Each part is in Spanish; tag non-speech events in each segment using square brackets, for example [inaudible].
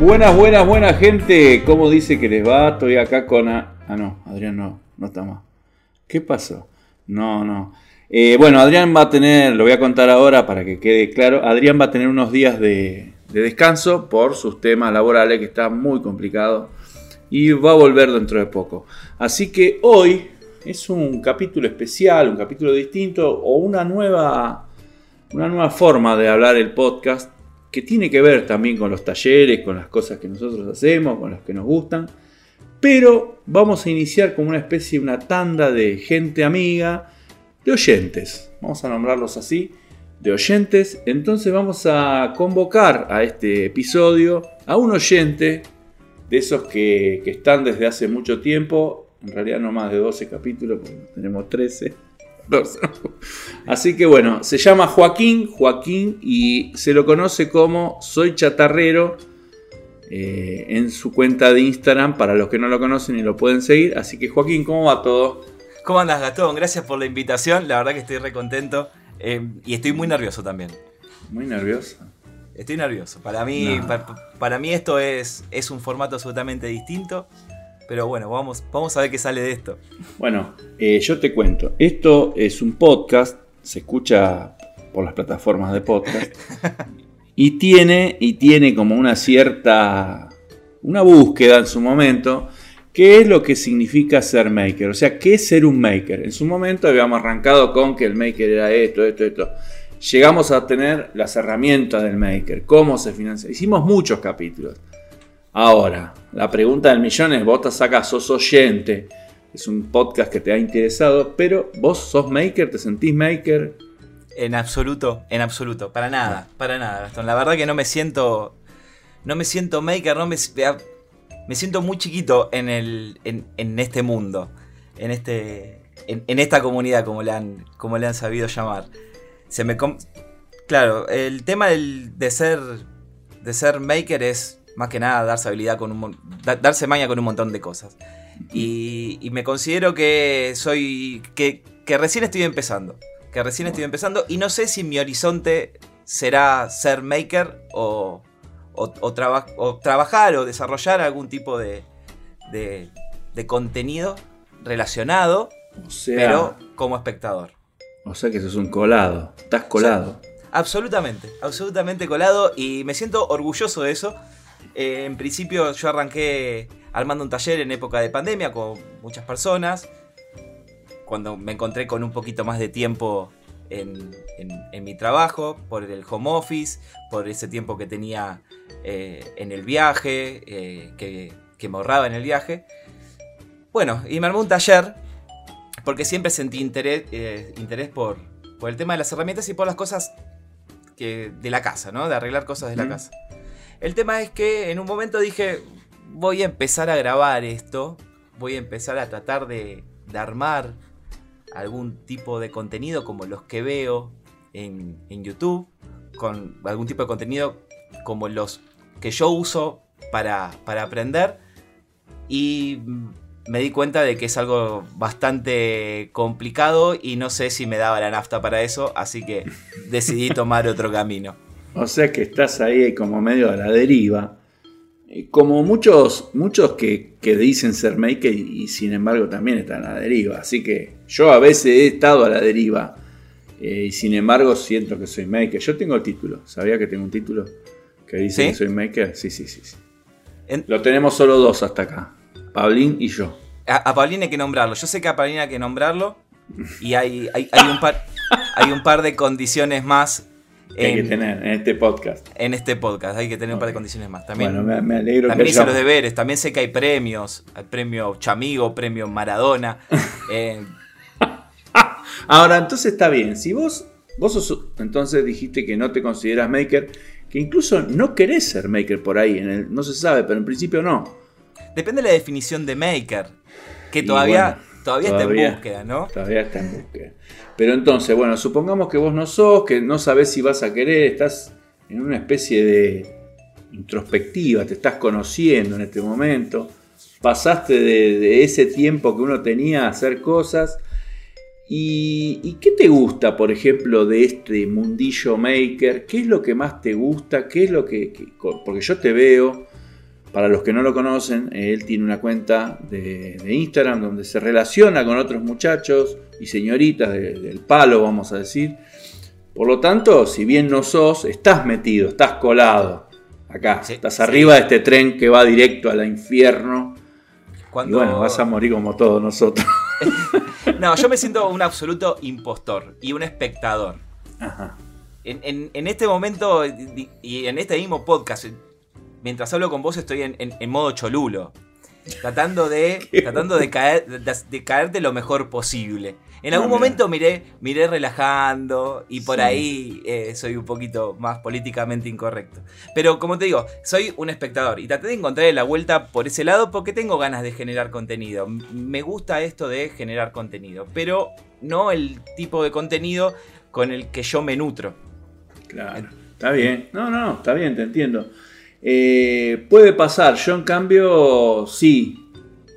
Buenas, buenas, buenas gente. ¿Cómo dice que les va? Estoy acá con... Ah, no, Adrián no, no está más. ¿Qué pasó? No, no. Eh, bueno, Adrián va a tener, lo voy a contar ahora para que quede claro, Adrián va a tener unos días de, de descanso por sus temas laborales que está muy complicado y va a volver dentro de poco. Así que hoy es un capítulo especial, un capítulo distinto o una nueva, una nueva forma de hablar el podcast que tiene que ver también con los talleres, con las cosas que nosotros hacemos, con las que nos gustan. Pero vamos a iniciar como una especie, una tanda de gente amiga, de oyentes, vamos a nombrarlos así, de oyentes. Entonces vamos a convocar a este episodio a un oyente de esos que, que están desde hace mucho tiempo, en realidad no más de 12 capítulos, porque tenemos 13 Así que bueno, se llama Joaquín, Joaquín y se lo conoce como Soy Chatarrero eh, en su cuenta de Instagram para los que no lo conocen y lo pueden seguir. Así que Joaquín, ¿cómo va todo? ¿Cómo andas Gastón? Gracias por la invitación, la verdad que estoy re contento eh, y estoy muy nervioso también. Muy nervioso. Estoy nervioso. Para mí, para, mí esto es, es un formato absolutamente distinto. Pero bueno, vamos, vamos a ver qué sale de esto. Bueno, eh, yo te cuento. Esto es un podcast, se escucha por las plataformas de podcast. [laughs] y tiene, y tiene como una cierta. una búsqueda en su momento. ¿Qué es lo que significa ser maker? O sea, ¿qué es ser un maker? En su momento habíamos arrancado con que el maker era esto, esto, esto. Llegamos a tener las herramientas del maker, cómo se financia. Hicimos muchos capítulos. Ahora, la pregunta del millón es, vos te sacas, sos oyente, es un podcast que te ha interesado, pero vos sos maker, te sentís maker. En absoluto, en absoluto, para nada, para nada, Gastón. La verdad que no me siento, no me siento maker, no me, me siento muy chiquito en, el, en, este mundo, en, este, en, esta comunidad, como le han, como le han sabido llamar. Se me claro, el tema de ser, de ser maker es más que nada darse habilidad con un darse maña con un montón de cosas. Y, me considero que soy. Que, recién estoy empezando. Que recién estoy empezando. Y no sé si mi horizonte será ser maker o, o, trabajar o desarrollar algún tipo de, de, contenido relacionado, pero como espectador. O sea que sos un colado. Estás colado. absolutamente, absolutamente colado. Y me siento orgulloso de eso. Eh, en principio yo arranqué armando un taller en época de pandemia con muchas personas. Cuando me encontré con un poquito más de tiempo en, mi trabajo, por el home office, por ese tiempo que tenía eh, en el viaje, eh, que, me ahorraba en el viaje. Bueno, y me armé un taller porque siempre sentí interés, interés por, por, el tema de las herramientas y por las cosas que, de la casa, ¿no? De arreglar cosas de la casa. El tema es que en un momento dije, voy a empezar a grabar esto, voy a empezar a tratar de, armar algún tipo de contenido como los que veo en, YouTube, con algún tipo de contenido como los que yo uso para, aprender y me di cuenta de que es algo bastante complicado y no sé si me daba la nafta para eso, así que decidí tomar otro camino. O sea que estás ahí como medio a la deriva. Como muchos, muchos que, dicen ser maker y, sin embargo también están a la deriva. Así que yo a veces he estado a la deriva eh, y sin embargo siento que soy maker. Yo tengo el título. ¿Sabía que tengo un título que dice que soy maker? Sí, sí, sí. Lo tenemos solo dos hasta acá. Pablín y yo. A, Pablín hay que nombrarlo. Yo sé que a Pablín hay que nombrarlo. Y hay, hay, un par, hay un par de condiciones más hay que tener en este podcast. En este podcast, hay que tener un par de condiciones más. También, bueno, me, alegro También hice los deberes, también sé que hay premios. Hay premio Chamigo, premio Maradona. [laughs] Eh. Ahora, entonces está bien. Si vos, vos sos, entonces dijiste que no te consideras maker, que incluso no querés ser maker por ahí, en el, no se sabe, pero en principio no. Depende de la definición de maker, que todavía, todavía, está en búsqueda, ¿no? Todavía está en búsqueda. Pero entonces, bueno, supongamos que vos no sos, que no sabés si vas a querer, estás en una especie de introspectiva, te estás conociendo en este momento, pasaste de, ese tiempo que uno tenía a hacer cosas. ¿Y, qué te gusta, por ejemplo, de este mundillo maker? ¿Qué es lo que más te gusta? ¿Qué es lo que, porque yo te veo para los que no lo conocen, él tiene una cuenta de, Instagram donde se relaciona con otros muchachos y señoritas del palo, vamos a decir. Por lo tanto, si bien no sos, estás metido, estás colado acá, estás arriba de este tren que va directo al infierno. Y bueno, vas a morir como todos nosotros. [laughs] no, yo me siento un absoluto impostor y un espectador. Ajá. En, este momento y en este mismo podcast, mientras hablo con vos estoy en, modo cholulo. Tratando de, [laughs] tratando de, caer, de, caerte lo mejor posible. En algún momento miré, miré relajando y por ahí eh, soy un poquito más políticamente incorrecto. Pero como te digo, soy un espectador y traté de encontrar la vuelta por ese lado porque tengo ganas de generar contenido. Me gusta esto de generar contenido, pero no el tipo de contenido con el que yo me nutro. Claro, está bien. No, no, está bien, te entiendo. Eh, puede pasar, yo en cambio sí.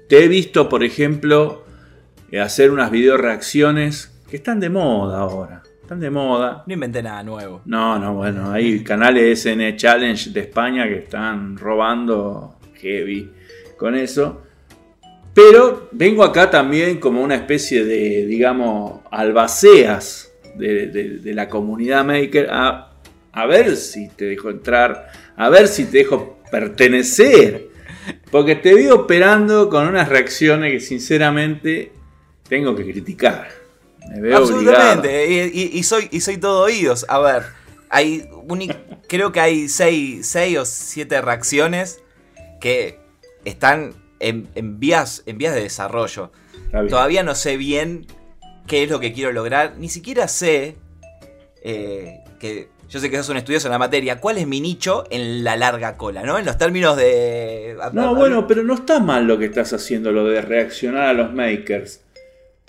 Te he visto, por ejemplo, eh, hacer unas video reacciones que están de moda ahora. Están de moda. No inventé nada nuevo. No, no, bueno, hay canales SN Challenge de España que están robando heavy con eso. Pero vengo acá también como una especie de, digamos, albaceas de, la comunidad maker a, a ver si te dejo entrar a ver si te dejo pertenecer. Porque te vi operando con unas reacciones que sinceramente tengo que criticar. Me veo Absolutamente, y, soy, y soy todo oídos. A ver, hay creo que hay seis, o siete reacciones que están en, vías, en vías de desarrollo. Todavía no sé bien qué es lo que quiero lograr. Ni siquiera sé eh, que yo sé que sos un estudioso en la materia, ¿cuál es mi nicho en la larga cola, ¿no? En los términos de... No, bueno, pero no está mal lo que estás haciendo, lo de reaccionar a los makers.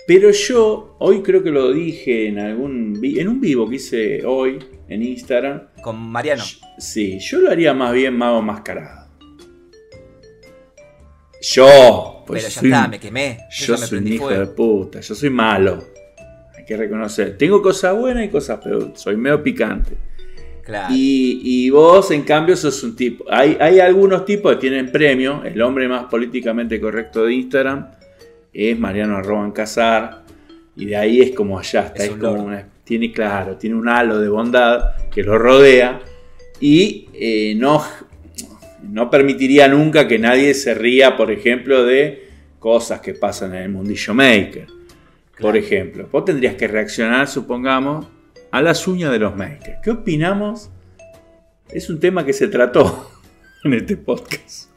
Pero yo, hoy creo que lo dije en algún en un vivo que hice hoy en Instagram. Con Mariano. sí, yo lo haría más bien mago mascarado. Yo, pues Pero ya está, me quemé. Yo, soy un hijo de puta, yo soy malo. Hay que reconocer. Tengo cosas buenas y cosas peores. Soy medio picante. Y, vos, en cambio, sos un tipo. Hay, hay algunos tipos que tienen premio. El hombre más políticamente correcto de Instagram es Mariano Arroban Casar. Y de ahí es como allá está. Es, como tiene, claro, tiene un halo de bondad que lo rodea. Y eh, no, no permitiría nunca que nadie se ría, por ejemplo, de cosas que pasan en el mundillo maker. Por ejemplo, vos tendrías que reaccionar, supongamos, a las uñas de los makers. ¿Qué opinamos? Es un tema que se trató [laughs] en este podcast.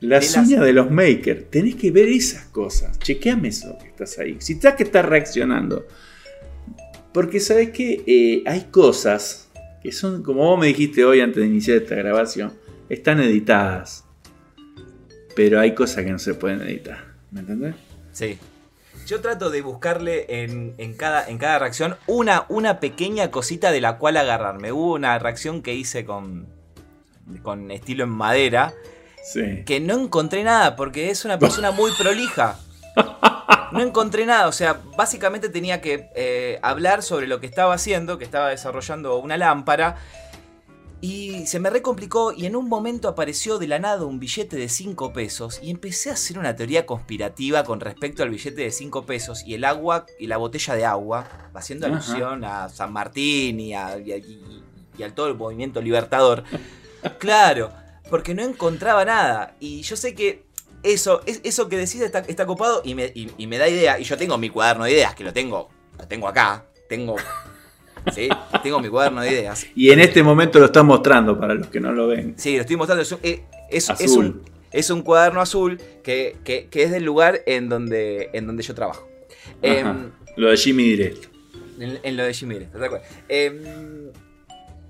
Las uñas de los makers. Tenés que ver esas cosas. Chequeame eso que estás ahí. Si estás que estás reaccionando. Porque sabes que eh, hay cosas que son, como vos me dijiste hoy antes de iniciar esta grabación, están editadas. Pero hay cosas que no se pueden editar. ¿Me entendés? Sí. Yo trato de buscarle en, cada, en cada reacción una, una pequeña cosita de la cual agarrarme. Hubo una reacción que hice con, con estilo en madera. Que no encontré nada porque es una persona muy prolija. No encontré nada, o sea, básicamente tenía que eh, hablar sobre lo que estaba haciendo, que estaba desarrollando una lámpara, y se me recomplicó y en un momento apareció de la nada un billete de 5 pesos y empecé a hacer una teoría conspirativa con respecto al billete de 5 pesos y el agua y la botella de agua, haciendo alusión a San Martín y, a, todo el movimiento libertador. Claro, porque no encontraba nada y yo sé que eso, eso que decís está, está copado y me, y me da idea y yo tengo mi cuaderno de ideas que lo tengo, lo tengo acá, tengo ¿sí? Tengo mi cuaderno de ideas. Y en este momento lo estás mostrando para los que no lo ven. Sí, lo estoy mostrando. Es un, eh, es, un, cuaderno azul que, es del lugar en donde, en donde yo trabajo. Em, lo de Jimmy Directo. En, lo de Jimmy Directo, ¿te acuerdas? Em,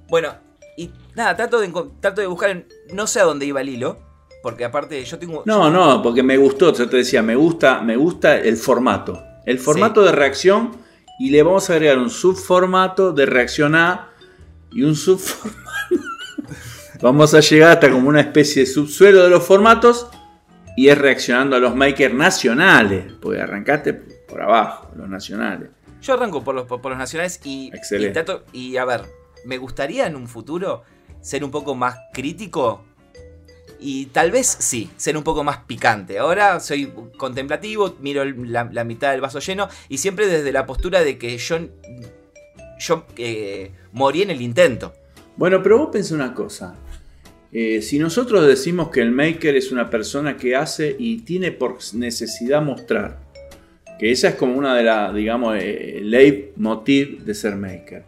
bueno, y nada, trato de, trato de buscar, no sé a dónde iba el hilo, porque aparte yo tengo... No, no, porque me gustó, yo te decía, me gusta, me gusta el formato. El formato de reacción y le vamos a agregar un subformato de reacción A y un subformato. [laughs] vamos a llegar hasta como una especie de subsuelo de los formatos y es reaccionando a los makers nacionales, porque arrancaste por abajo, los nacionales. Yo arranco por los, por, los nacionales y, y, y a ver, me gustaría en un futuro ser un poco más crítico y tal vez sí, ser un poco más picante. Ahora soy contemplativo, miro la, mitad del vaso lleno y siempre desde la postura de que yo, yo eh, morí en el intento. Bueno, pero vos pensás una cosa. Eh, si nosotros decimos que el maker es una persona que hace y tiene por necesidad mostrar, que esa es como una de las, digamos, eh, leitmotiv de ser maker.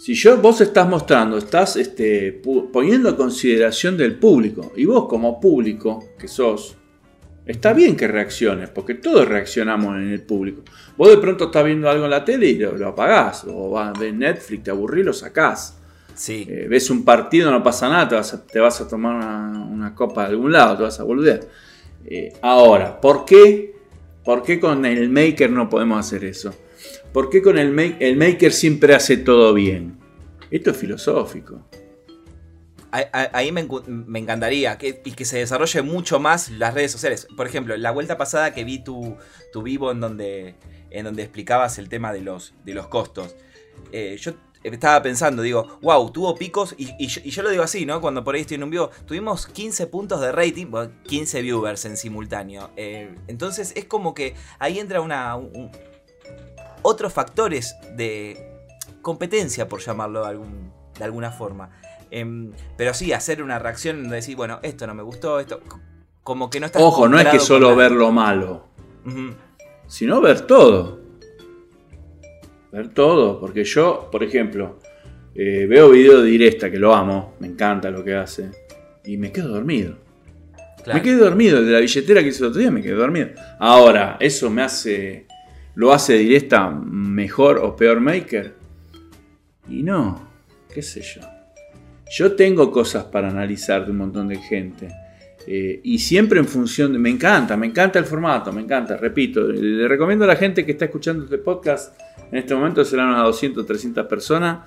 Si yo, vos estás mostrando, estás este, poniendo a consideración del público, y vos como público que sos, está bien que reacciones, porque todos reaccionamos en el público. Vos de pronto estás viendo algo en la tele y lo, apagás, o vas ver Netflix, te aburrís, lo sacás. Eh, ves un partido, no pasa nada, te vas a, tomar una, copa de algún lado, te vas a volver. Eh, ahora, ¿por qué? ¿Por qué con el maker no podemos hacer eso? ¿Por qué con el, maker siempre hace todo bien? Esto es filosófico. Ahí me, encantaría y que se desarrolle mucho más las redes sociales. Por ejemplo, la vuelta pasada que vi tu, tu vivo en donde, en donde explicabas el tema de los, de los costos. Eh, yo estaba pensando, digo, wow, tuvo picos, y, yo, lo digo así, ¿no? Cuando por ahí estoy en un vivo, tuvimos 15 puntos de rating, 15 viewers en simultáneo. Eh, entonces es como que ahí entra una... otros factores de competencia, por llamarlo de, algún, de alguna forma. Em, pero sí, hacer una reacción de decir, bueno, esto no me gustó, esto... Como que no está... Ojo, no es que solo ver lo malo, sino ver todo ver todo, porque yo, por ejemplo, eh, veo videos de Diresta, que lo amo, me encanta lo que hace, y me quedo dormido. Me quedo dormido, de la billetera que hice el otro día me quedo dormido. Ahora, ¿eso me hace, lo hace Diresta mejor o peor maker? Y no, qué sé yo. Yo tengo cosas para analizar de un montón de gente. Eh, y siempre en función de... Me encanta, me encanta el formato, me encanta, repito. Le recomiendo a la gente que está escuchando este podcast en este momento serán unas 200, 300 personas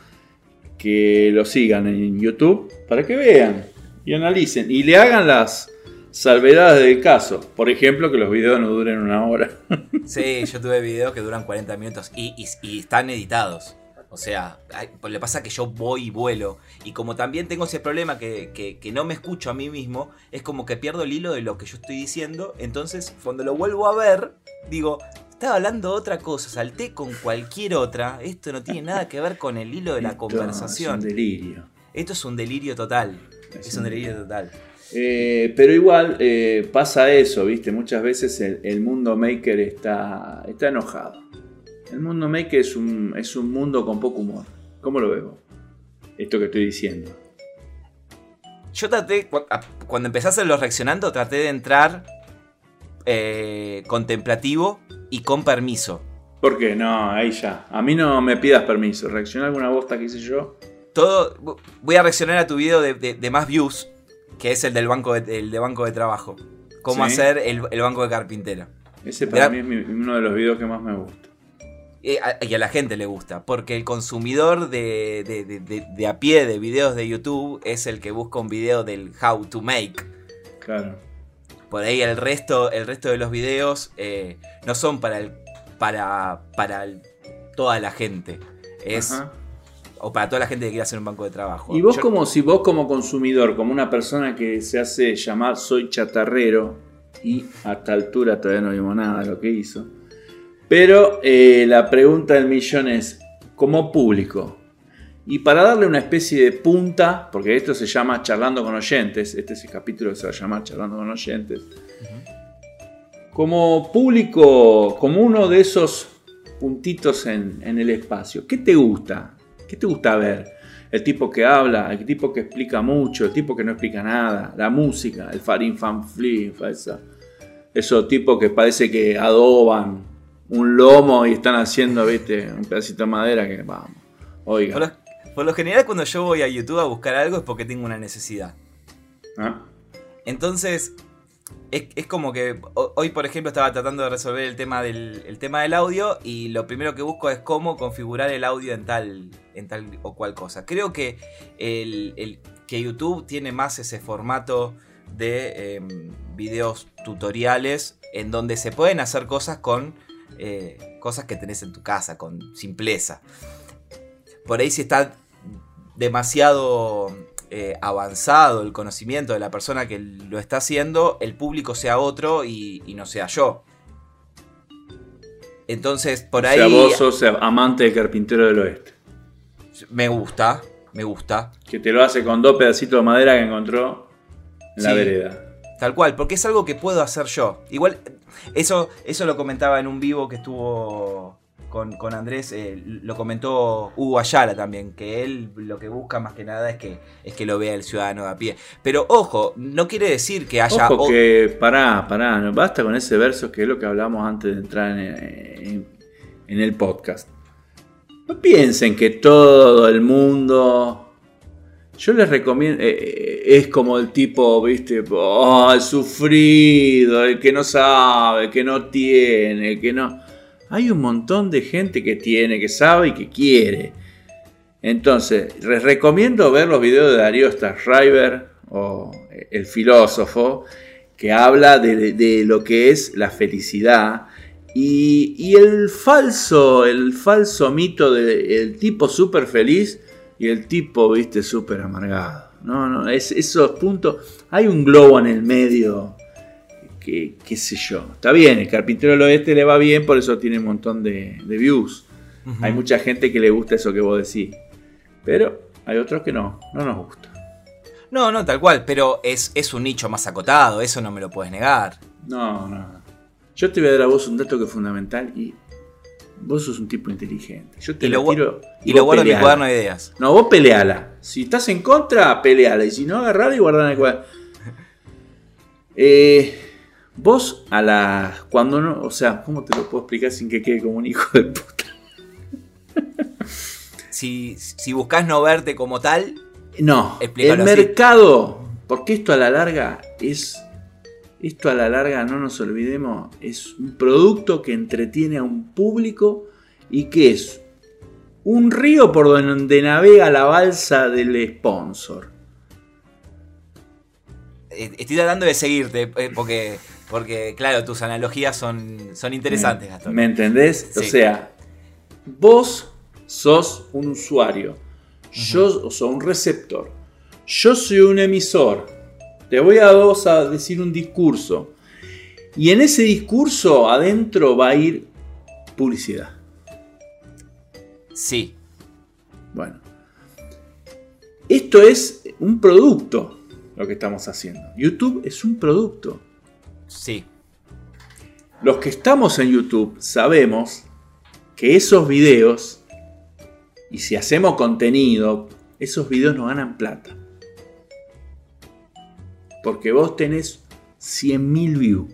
que lo sigan en YouTube para que vean y analicen y le hagan las salvedades del caso. Por ejemplo, que los videos no duren una hora. [laughs] Sí, yo tuve videos que duran 40 minutos y, están editados. O sea, le pasa que yo voy y vuelo. Y como también tengo ese problema que, que, no me escucho a mí mismo, es como que pierdo el hilo de lo que yo estoy diciendo. Entonces, cuando lo vuelvo a ver, digo, estaba hablando de otra cosa, salté con cualquier otra. Esto no tiene nada que ver con el hilo de la conversación. Es un delirio. Esto es un delirio total. Es, un delirio total. Eh, pero igual eh, pasa eso, ¿viste? Muchas veces el, mundo maker está, está enojado. El mundo maker es un, es un mundo con poco humor. ¿Cómo lo veo? Esto que estoy diciendo. Yo traté, cuando empecé a hacerlo reaccionando, traté de entrar eh, contemplativo y con permiso. ¿Por qué? No, ahí ya. A mí no me pidas permiso. Reacciona a alguna bosta que hice yo. Todo. Voy a reaccionar a tu video de, más views, que es el del banco de, de banco de trabajo. Cómo hacer el, banco de carpintero. Ese para mí es uno de los videos que más me gusta. Y a, la gente le gusta, porque el consumidor de, de, a pie de videos de YouTube es el que busca un video del how to make. Claro. Por ahí el resto, el resto de los videos eh, no son para el, para, para toda la gente. Es o para toda la gente que quiere hacer un banco de trabajo. Y vos como si vos como consumidor, como una persona que se hace llamar soy chatarrero y a esta altura todavía no vimos nada de lo que hizo. Pero eh, la pregunta del millón es, como público, y para darle una especie de punta, porque esto se llama Charlando con oyentes, este es el capítulo que se va a llamar Charlando con oyentes, como público, como uno de esos puntitos en, el espacio, ¿qué te gusta? ¿Qué te gusta ver? El tipo que habla, el tipo que explica mucho, el tipo que no explica nada, la música, el farin fan esa, esos tipos que parece que adoban un lomo y están haciendo, viste, un pedacito de madera que vamos. Oiga. Por lo general, cuando yo voy a YouTube a buscar algo es porque tengo una necesidad. ¿Ah? Entonces, es, como que hoy, por ejemplo, estaba tratando de resolver el tema del, tema del audio y lo primero que busco es cómo configurar el audio en tal, en tal o cual cosa. Creo que, el, que YouTube tiene más ese formato de em, videos tutoriales en donde se pueden hacer cosas con eh, cosas que tenés en tu casa, con simpleza. Por ahí si está demasiado eh, avanzado el conocimiento de la persona que lo está haciendo, el público sea otro y, no sea yo. Entonces, por ahí. O sea, vos sos amante del carpintero del oeste. Me gusta, me gusta. Que te lo hace con dos pedacitos de madera que encontró en la vereda. Tal cual, porque es algo que puedo hacer yo. Igual, eso, eso lo comentaba en un vivo que estuvo con, Andrés, eh, lo comentó Hugo Ayala también, que él lo que busca más que nada es que, es que lo vea el ciudadano de a pie. Pero ojo, no quiere decir que haya... Ojo que, pará, pará, no basta con ese verso que es lo que hablamos antes de entrar en, el podcast. No piensen que todo el mundo yo les recomiendo, eh, eh, es como el tipo, viste, oh, el sufrido, el que no sabe, el que no tiene, el que no... Hay un montón de gente que tiene, que sabe y que quiere. Entonces, les recomiendo ver los videos de Darío Starschreiber o el filósofo que habla de, lo que es la felicidad y, el falso, el falso mito del tipo súper feliz y el tipo, viste, súper amargado. No, no, es, esos puntos. Hay un globo en el medio que, qué sé yo. Está bien, el carpintero del oeste le va bien, por eso tiene un montón de, views. Hay mucha gente que le gusta eso que vos decís. Pero hay otros que no, no nos gusta. No, no, tal cual, pero es, es un nicho más acotado, eso no me lo puedes negar. No, no. Yo te voy a dar a vos un dato que es fundamental y vos sos un tipo inteligente. Yo te y lo, tiro y, lo guardo en mi cuaderno de ideas. No, vos peleala. Si estás en contra, peleala. Y si no, agarrala y guardala en el cuaderno. Eh, [laughs] Vos a la. Cuando no. O sea, ¿cómo te lo puedo explicar sin que quede como un hijo de puta? si, si buscas no verte como tal. No. El mercado. Porque esto a la larga es. Esto a la larga, no nos olvidemos, es un producto que entretiene a un público y que es un río por donde navega la balsa del sponsor. Eh, estoy tratando de seguirte eh, porque porque, claro, tus analogías son, son interesantes, Gastón. ¿Me entendés? O sea, vos sos un usuario, yo soy un receptor, yo soy un emisor, te voy a vos a decir un discurso, y en ese discurso adentro va a ir publicidad. Sí. Bueno. Esto es un producto, lo que estamos haciendo. YouTube es un producto. Sí. Los que estamos en YouTube sabemos que esos videos, y si hacemos contenido, esos videos no ganan plata. Porque vos tenés 100.000 views.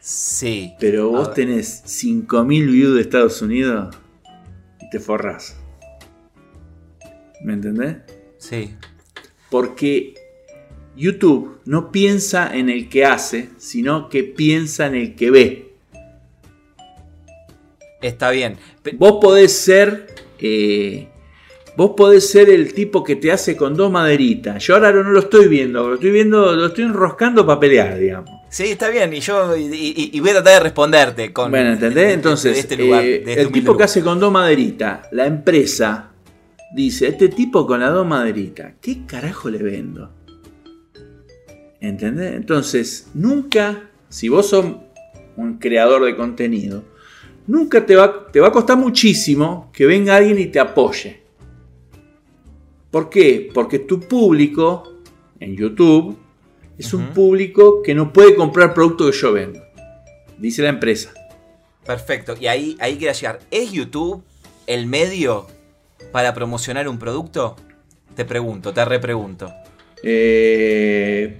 Sí. Pero vos tenés 5.000 views de Estados Unidos y te forrás. ¿Me entendés? Sí. Porque YouTube no piensa en el que hace, sino que piensa en el que ve. Está bien. Vos podés ser. Eh, vos podés ser el tipo que te hace con dos maderitas. Yo ahora no lo estoy viendo, lo estoy viendo, lo estoy enroscando para pelear, digamos. Sí, está bien, y yo y, voy a tratar de responderte con. Bueno, ¿entendés? Entonces, este eh, este el tipo que hace con dos maderitas, la empresa, dice: Este tipo con las dos maderitas, ¿qué carajo le vendo? ¿Entendés? Entonces, nunca, si vos sos un creador de contenido, nunca te va, te va a costar muchísimo que venga alguien y te apoye. ¿Por qué? Porque tu público en YouTube es un público que no puede comprar producto que yo vendo. Dice la empresa. Perfecto. Y ahí, ahí quería llegar. ¿Es YouTube el medio para promocionar un producto? Te pregunto, te repregunto. Eh,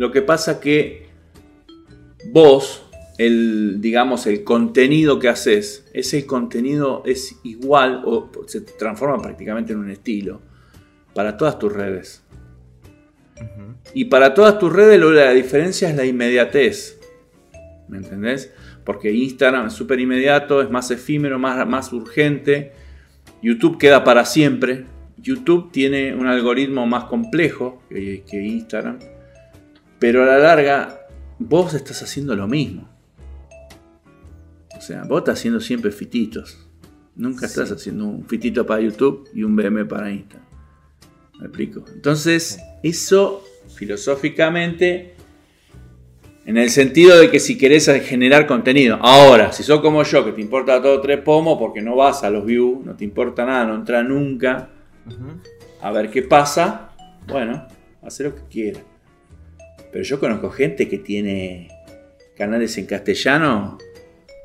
lo que pasa que vos, el, digamos, el contenido que haces, ese contenido es igual o se transforma prácticamente en un estilo para todas tus redes. Y para todas tus redes la diferencia es la inmediatez. ¿Me entendés? Porque Instagram es súper inmediato, es más efímero, más, más urgente. YouTube queda para siempre. YouTube tiene un algoritmo más complejo que Instagram. Pero a la larga, vos estás haciendo lo mismo. O sea, vos estás haciendo siempre fititos. Nunca estás haciendo un fitito para YouTube y un BM para Instagram. ¿Me explico? Entonces, eso filosóficamente, en el sentido de que si querés generar contenido. Ahora, si sos como yo, que te importa todo tres pomos porque no vas a los views, no te importa nada, no entra nunca, a ver qué pasa, bueno, hacer lo que quieras. Pero yo conozco gente que tiene canales en castellano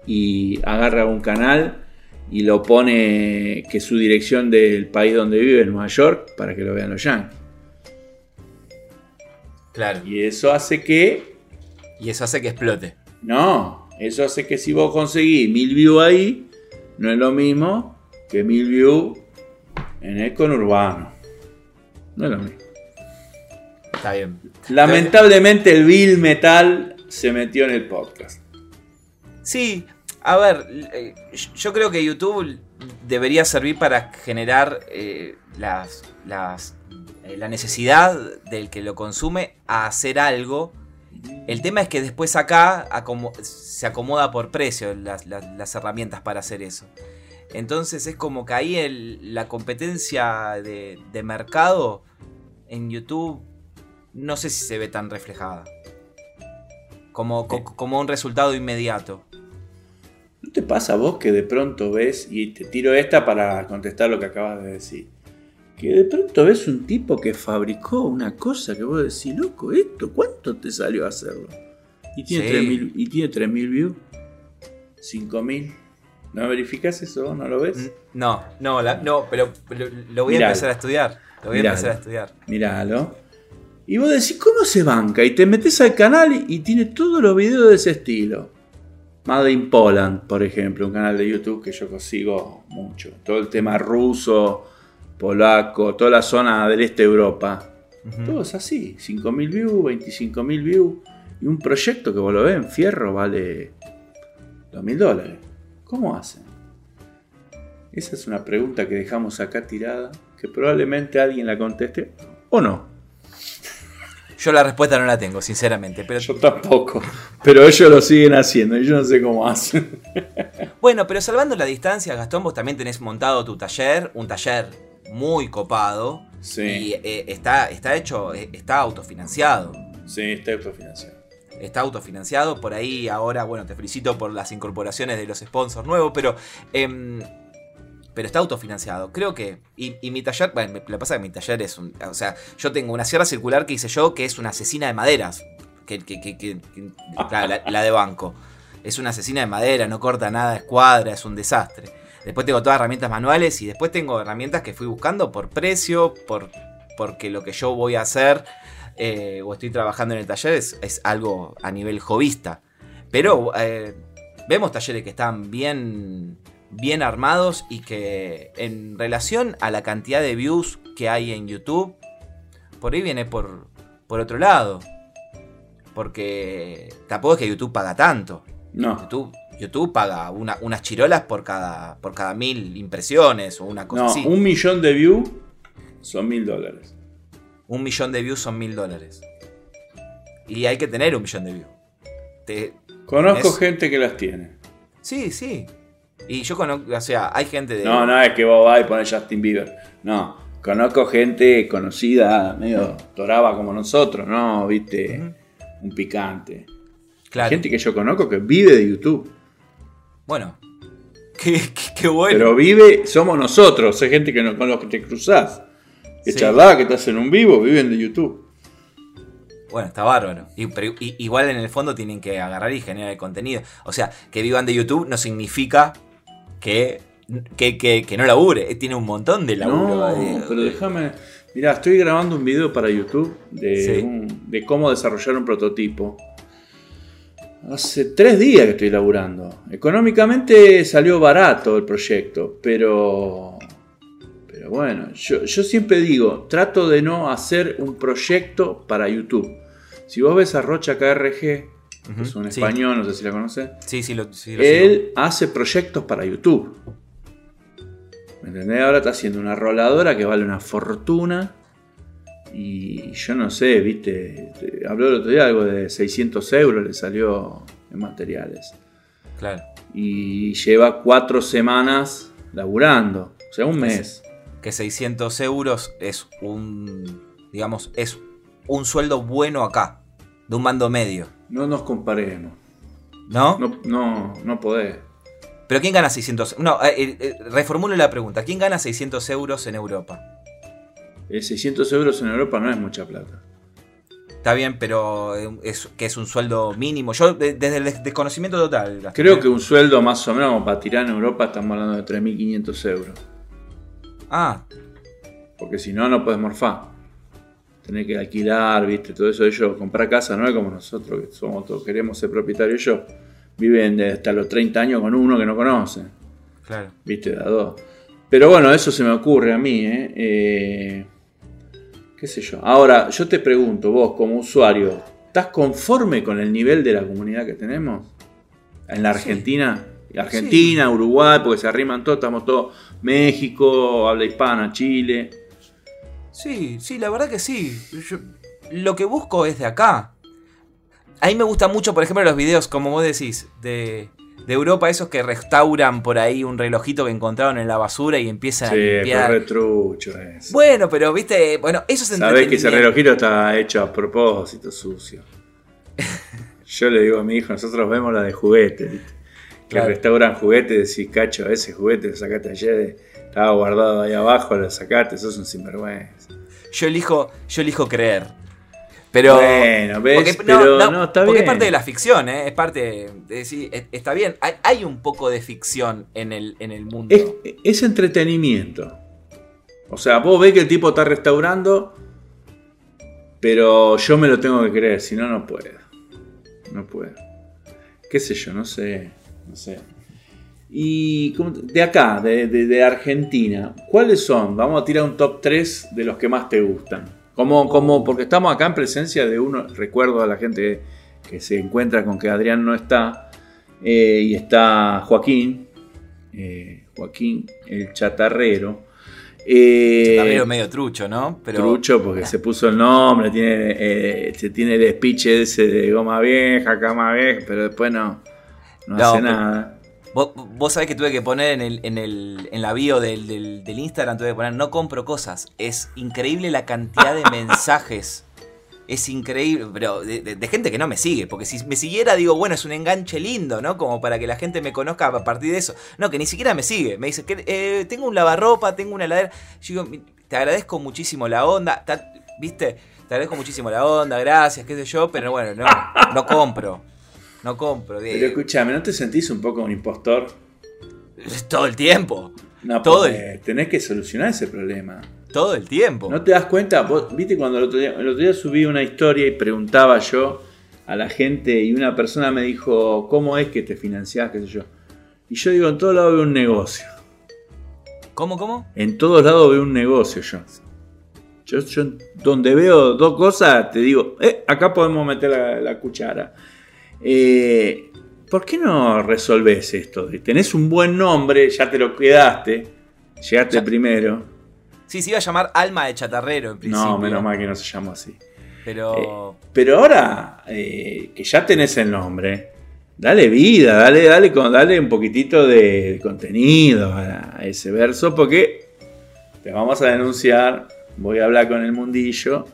y agarra un canal y lo pone que su dirección del país donde vive en Nueva York para que lo vean los yankees. Claro. Y eso hace que. Y eso hace que explote. No, eso hace que si vos conseguís mil views ahí, no es lo mismo que mil views en el conurbano. No es lo mismo. Está bien. Lamentablemente el Bill Metal se metió en el podcast. Sí, a ver, eh, yo creo que YouTube debería servir para generar eh, las, eh, la necesidad del que lo consume a hacer algo. El tema es que después acá se acomoda por precio las, herramientas para hacer eso. Entonces es como que ahí la competencia de, mercado en YouTube no sé si se ve tan reflejada. como un resultado inmediato. ¿No te pasa a vos que de pronto ves, y te tiro esta para contestar lo que acabas de decir, que de pronto ves un tipo que fabricó una cosa que vos decís, loco, esto, ¿cuánto te salió a hacerlo? Y tiene 3.000 y tiene 3000 views, 5000. ¿No verificas eso? ¿No lo ves? No, no, no pero, lo voy a empezar a estudiar. Lo voy a empezar a estudiar. Míralo. Y vos decís, ¿cómo se banca? Y te metes al canal y tiene todos los videos de ese estilo. Made in Poland, por ejemplo, un canal de YouTube que yo consigo mucho. Todo el tema ruso, polaco, toda la zona del este de Europa. Todo es así, 5.000 views, 25.000 views. Y un proyecto que vos lo ves en fierro vale 2.000 dólares. ¿Cómo hacen? Esa es una pregunta que dejamos acá tirada, que probablemente alguien la conteste o no. Yo la respuesta no la tengo, sinceramente. Pero... Yo tampoco. Pero ellos lo siguen haciendo y yo no sé cómo hacen. Bueno, pero salvando la distancia, Gastón, vos también tenés montado tu taller, un taller muy copado. Sí. Y eh, está, está hecho, eh, está autofinanciado. Sí, está autofinanciado. Está autofinanciado. Por ahí ahora, bueno, te felicito por las incorporaciones de los sponsors nuevos, pero... Em, pero está autofinanciado. Creo que. Y, mi taller. Bueno, lo que pasa es que mi taller es un. O sea, yo tengo una sierra circular que hice yo que es una asesina de maderas. Que, que, la, de banco. Es una asesina de madera, no corta nada, escuadra, es un desastre. Después tengo todas herramientas manuales y después tengo herramientas que fui buscando por precio, por porque lo que yo voy a hacer eh, o estoy trabajando en el taller es, algo a nivel jovista. Pero eh, vemos talleres que están bien bien armados y que en relación a la cantidad de views que hay en YouTube, por ahí viene por, por otro lado. Porque tampoco es que YouTube paga tanto. No. YouTube, YouTube paga unas chirolas por cada, por cada mil impresiones o una cosa no, así. Un millón de views son mil dólares. Un millón de views son mil dólares. Y hay que tener un millón de views. Conozco gente que las tiene. Sí, sí. Y yo conozco, o sea, hay gente de. No, no es que vos vas y pones Justin Bieber. No, conozco gente conocida, medio toraba como nosotros, ¿no? Viste, un picante. Claro. Gente que yo conozco que vive de YouTube. Bueno, [laughs] qué, bueno. Pero vive, somos nosotros, hay gente que con los que te cruzás. Que sí. que estás en un vivo, viven de YouTube. Bueno, está bárbaro. Y, igual en el fondo tienen que agarrar y generar el contenido. O sea, que vivan de YouTube no significa que, que, no labure. Eh, tiene un montón de laburo. No, eh, pero déjame. Mira, estoy grabando un video para YouTube de, de cómo desarrollar un prototipo. Hace tres días que estoy laburando. Económicamente salió barato el proyecto, pero. Pero bueno, yo, siempre digo, trato de no hacer un proyecto para YouTube. Si vos ves a Rocha KRG, es un español, no sé si la conoce. Sí, sí, lo, Él hace proyectos para YouTube. ¿Me entendés? Ahora está haciendo una roladora que vale una fortuna. Y yo no sé, viste. Habló el otro día algo de 600 euros, le salió en materiales. Claro. Y lleva cuatro semanas laburando. O sea, un mes. que 600 euros es un, digamos, es un sueldo bueno acá, de un mando medio. No nos comparemos. ¿No? No, no, no podés. Pero ¿quién gana 600? No, eh, eh, reformulo la pregunta. ¿Quién gana 600 euros en Europa? Eh, 600 euros en Europa no es mucha plata. Está bien, pero eh, es, que es un sueldo mínimo. Yo, de- desde el des- desconocimiento total. Creo ¿eh? que un sueldo más o menos para tirar en Europa estamos hablando de 3.500 euros. Ah, Porque si no, no puedes morfar. Tenés que alquilar, viste, todo eso. Ellos comprar casa no es como nosotros, que somos todos, queremos ser propietarios. Ellos viven hasta los 30 años con uno que no conocen. claro. Viste, de a dos. Pero bueno, eso se me ocurre a mí, ¿eh? Eh, ¿Qué sé yo? Ahora, yo te pregunto, vos como usuario, ¿estás conforme con el nivel de la comunidad que tenemos? En la Sí. Argentina. Argentina, Uruguay, porque se arriman todos, estamos todos. México, habla hispana, Chile. Sí, sí, la verdad que sí. Yo- lo que busco es de acá. A mí me gustan mucho, por ejemplo, los videos, como vos decís, de, de Europa, esos que restauran por ahí un relojito que encontraron en la basura y empiezan Sí, a limpiar. retrucho es. Bueno, pero viste, bueno, eso es Sabés que ese relojito está hecho a propósito, sucio. [laughs] Yo le digo a mi hijo, nosotros vemos la de juguete, ¿viste? Que Claro. restauran juguetes, decís, cacho, ese juguete lo sacaste ayer, estaba guardado ahí abajo, lo sacaste, sos un sinvergüenza. Yo elijo, yo elijo creer. Pero. Bueno, ves, porque, pero no, está porque bien. es parte de la ficción, ¿eh? Es parte. De es- está bien. Hay, hay un poco de ficción en el, en el mundo. Es, es entretenimiento. O sea, vos ves que el tipo está restaurando, pero yo me lo tengo que creer, si no, no puedo. No puedo. ¿Qué sé yo? No sé. No sé. Y ¿cómo te- de acá, de, de- de Argentina, ¿cuáles son? Vamos a tirar un top 3 de los que más te gustan. Como, como, porque estamos acá en presencia de uno, recuerdo a la gente que se encuentra con que Adrián no está, eh, y está Joaquín, eh, Joaquín el chatarrero. Eh, También medio trucho, ¿no? Pero. Trucho porque se puso el nombre, tiene, eh, se tiene el speech ese de goma vieja, cama vieja, pero después no, no, No, hace pero- nada. Vos, vos sabés que tuve que poner en, el, en, el, en la bio del, del, del Instagram, tuve que poner no compro cosas. Es increíble la cantidad de [laughs] mensajes. Es increíble, pero de, de- de gente que no me sigue. Porque si me siguiera, digo, bueno, es un enganche lindo, ¿no? Como para que la gente me conozca a partir de eso. No, que ni siquiera me sigue. Me dice, que eh, tengo un lavarropa, tengo una heladera. Yo digo, te agradezco muchísimo la onda. ta- ¿Viste? Te agradezco muchísimo la onda, gracias, qué sé yo. Pero bueno, no, no compro. No compro. eh, Pero escúchame, ¿no te sentís un poco un impostor? todo el tiempo. No, Todo porque tenés que solucionar ese problema. Todo el tiempo. ¿No te das cuenta? Vos, Viste cuando el otro, día, el otro día subí una historia y preguntaba yo a la gente y una persona me dijo, ¿cómo es que te financiás? qué sé yo? Y yo digo, en todos lados veo un negocio. ¿Cómo, cómo? En todos lados veo un negocio yo. Yo, yo donde veo dos cosas, te digo, eh, acá podemos meter la, la cuchara. Eh, ¿Por qué no resolves esto? Tenés un buen nombre, ya te lo quedaste, llegaste Ya. primero. Sí, se iba a llamar Alma de Chatarrero en principio. No, menos mal que no se llamó así. Pero. Pero ahora eh, que ya tenés el nombre, dale vida, dale, dale, dale un poquitito de contenido a, a ese verso, porque te vamos a denunciar, voy a hablar con el mundillo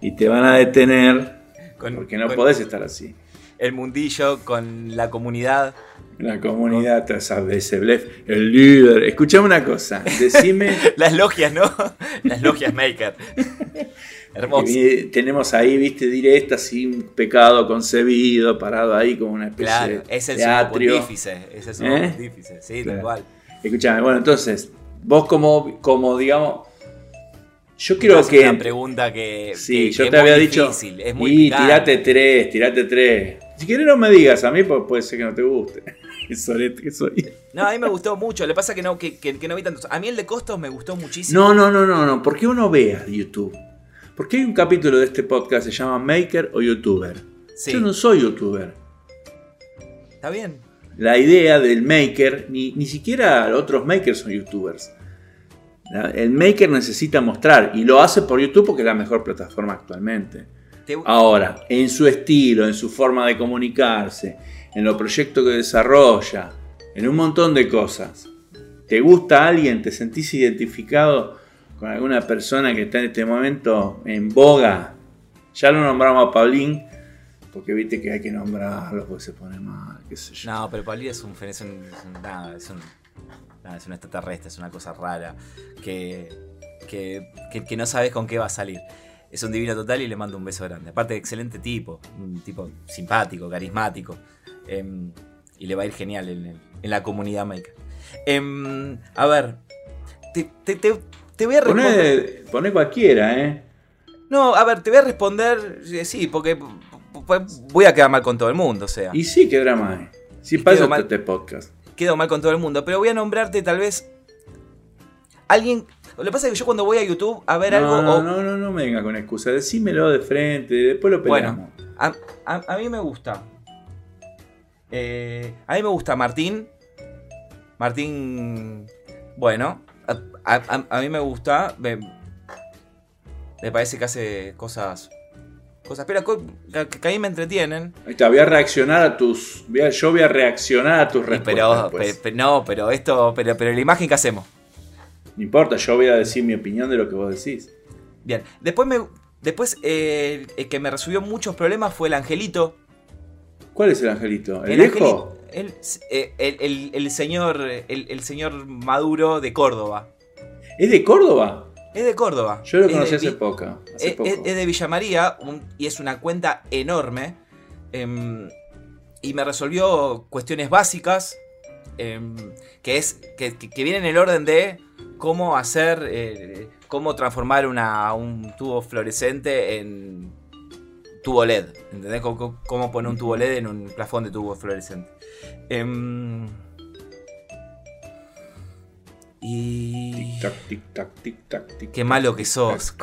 y te van a detener con, porque no con podés estar así. El mundillo, con la comunidad. La comunidad, ese blef, el líder. Escuchame una cosa, decime. [laughs] Las logias, ¿no? Las logias maker. [laughs] Hermoso. tenemos ahí, viste, directa, un pecado concebido, parado ahí como una especie Claro, de es el sumo pontífice. Es el sumo ¿Eh? pontífice. Sí, Claro. tal cual. Escuchame, bueno, entonces, vos como, como digamos, yo creo Es que... una pregunta que. Sí, que- yo que te es había dicho, difícil, es muy y tirate tres, tirate tres. Si querés no me digas a mí, puede ser que no te guste. [laughs] Qué sorete que soy. No, a mí me gustó mucho. Le pasa que no, que, que- que no vi tantos. A mí el de costos me gustó muchísimo. No, no, no, no, no. ¿Por qué uno vea YouTube? Porque hay un capítulo de este podcast que se llama Maker o YouTuber. Sí. Yo no soy YouTuber. Está bien. La idea del maker, ni, ni siquiera otros makers son youtubers. El maker necesita mostrar y lo hace por YouTube porque es la mejor plataforma actualmente. Te- Ahora, en su estilo, en su forma de comunicarse, en los proyectos que desarrolla, en un montón de cosas. te gusta alguien, te sentís identificado con alguna persona que está en este momento en boga. Ya lo nombramos a Paulín, porque viste que hay que nombrarlo porque se pone mal, qué sé yo. No, pero Paulín es un, es un, es un, nada, es un, nada, es un extraterrestre, es una cosa rara que, que, que, que no sabes con qué va a salir. Es un divino total y le mando un beso grande. Aparte, excelente tipo, un tipo simpático, carismático. em, y le va a ir genial en, el- en la comunidad maker. Em, a ver, te, te- te- te voy a responder. Poné, poné cualquiera, ¿eh? No, a ver, te voy a responder. eh, Sí, porque voy a quedar mal con todo el mundo, o sea. Y sí, qué drama hay. Si pasa mal. este podcast. quedo mal con todo el mundo, pero voy a nombrarte tal vez alguien. Lo que pasa es que yo cuando voy a YouTube a ver algo. No, o- no, no, no me venga con excusas. Decímelo de frente, después lo peleamos. Bueno, a, a- a mí me gusta. Eh, a mí me gusta Martín. Martín. Bueno, a, a- mí me gusta. Me, me parece que hace cosas. Cosas, pero que, que a mí me entretienen. Ahí está, voy a reaccionar a tus. voy a- yo voy a reaccionar a tus respuestas. pero, pues. pe- pe- no, pero esto. Pero, pero la imagen que hacemos. No importa, yo voy a decir mi opinión de lo que vos decís. Bien. Después me. Después, eh, el que me resolvió muchos problemas fue el angelito. ¿Cuál es el angelito? ¿El, El viejo? el, eh, el- el- el señor. El, el señor Maduro de Córdoba. ¿Es de Córdoba? Es de Córdoba. Yo lo conocí hace Vi- poco. Hace Es, poco. es- es de Villa María un- y es una cuenta enorme. em, y me resolvió cuestiones básicas. em, que es. Que, que- que viene en el orden de cómo hacer. eh, cómo transformar una, un tubo fluorescente en tubo LED. ¿Entendés? Cómo, poner un tubo LED en un plafón de tubo fluorescente. Em, y. Tic-tac, tic-tac, tic-tac, tic-tac. Qué malo que sos.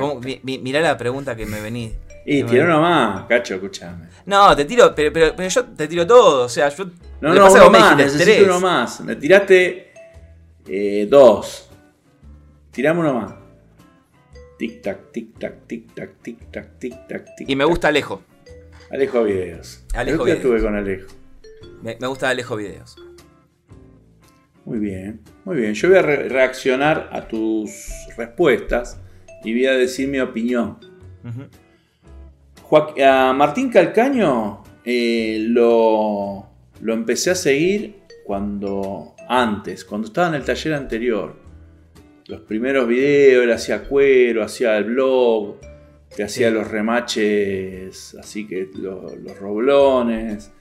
mirá la pregunta que me venís. Y tiró nomás, cacho, escuchame. No, te tiro, pero, pero, pero yo te tiro todo. O sea, yo. No, no, pasa uno me más, necesito tres. uno más. Me tiraste eh, dos. Tirame uno más. Tic-tac, tic-tac, tic-tac, tic-tac, tic-tac, tic Y me gusta Alejo. Alejo Videos. Alejo Yo Videos. estuve con Alejo. Me, me gusta Alejo Videos. Muy bien, muy bien. Yo voy a re- reaccionar a tus respuestas y voy a decir mi opinión. Ujú. Joaquín- a Martín Calcaño eh, lo, lo empecé a seguir cuando antes, cuando estaba en el taller anterior. Los primeros videos, él hacía cuero, hacía el blog, te hacía Sí. los remaches, así que lo- los roblones,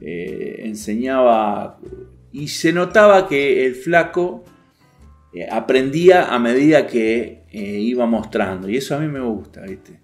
eh, enseñaba y se notaba que el flaco eh, aprendía a medida que eh, iba mostrando y eso a mí me gusta, ¿viste?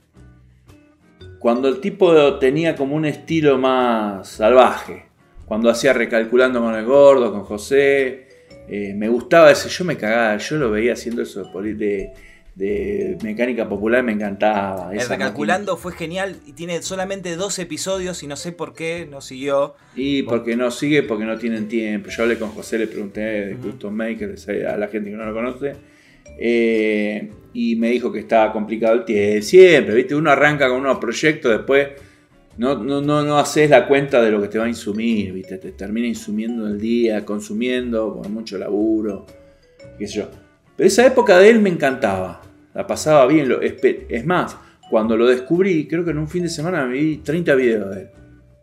Cuando el tipo tenía como un estilo más salvaje, cuando hacía recalculando con el gordo, con José, eh, me gustaba ese, yo me cagaba, yo lo veía haciendo eso de, de, de mecánica popular, me encantaba. El recalculando fue genial y tiene solamente dos episodios y no sé por qué no siguió. Y porque no sigue, porque no tienen tiempo. Yo hablé con José, le pregunté de Ujú. Custom Maker, a la gente que no lo conoce. eh, y me dijo que estaba complicado el tiempo. Siempre, ¿viste? Uno arranca con unos proyectos, después no, no, no, no haces la cuenta de lo que te va a insumir, ¿viste? Te termina insumiendo el día, consumiendo, con mucho laburo, qué sé yo. Pero esa época de él me encantaba. La pasaba bien. lo- es más, cuando lo descubrí, creo que en un fin de semana me vi 30 videos de él.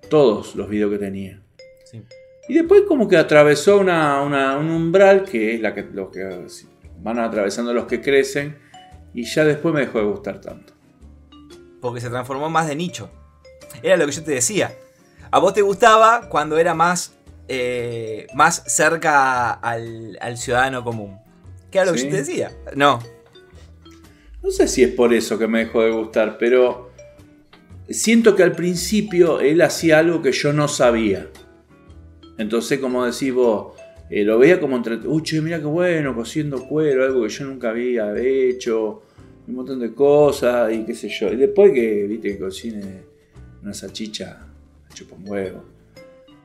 Todos los videos que tenía. Sí. Y después como que atravesó una, una- un umbral que es la que, lo que van atravesando los que crecen. Y ya después me dejó de gustar tanto. Porque se transformó más de nicho. Era lo que yo te decía. A vos te gustaba cuando era más, eh, más cerca al, al ciudadano común. ¿Qué era lo que yo te decía? No. No sé si es por eso que me dejó de gustar, pero siento que al principio él hacía algo que yo no sabía. Entonces, como decís vos, eh, lo veía como entre. Uy, che, mira qué bueno, cosiendo cuero, algo que yo nunca había hecho, un montón de cosas y qué sé yo. Y después que, viste, que cocine una salchicha, chupa un huevo.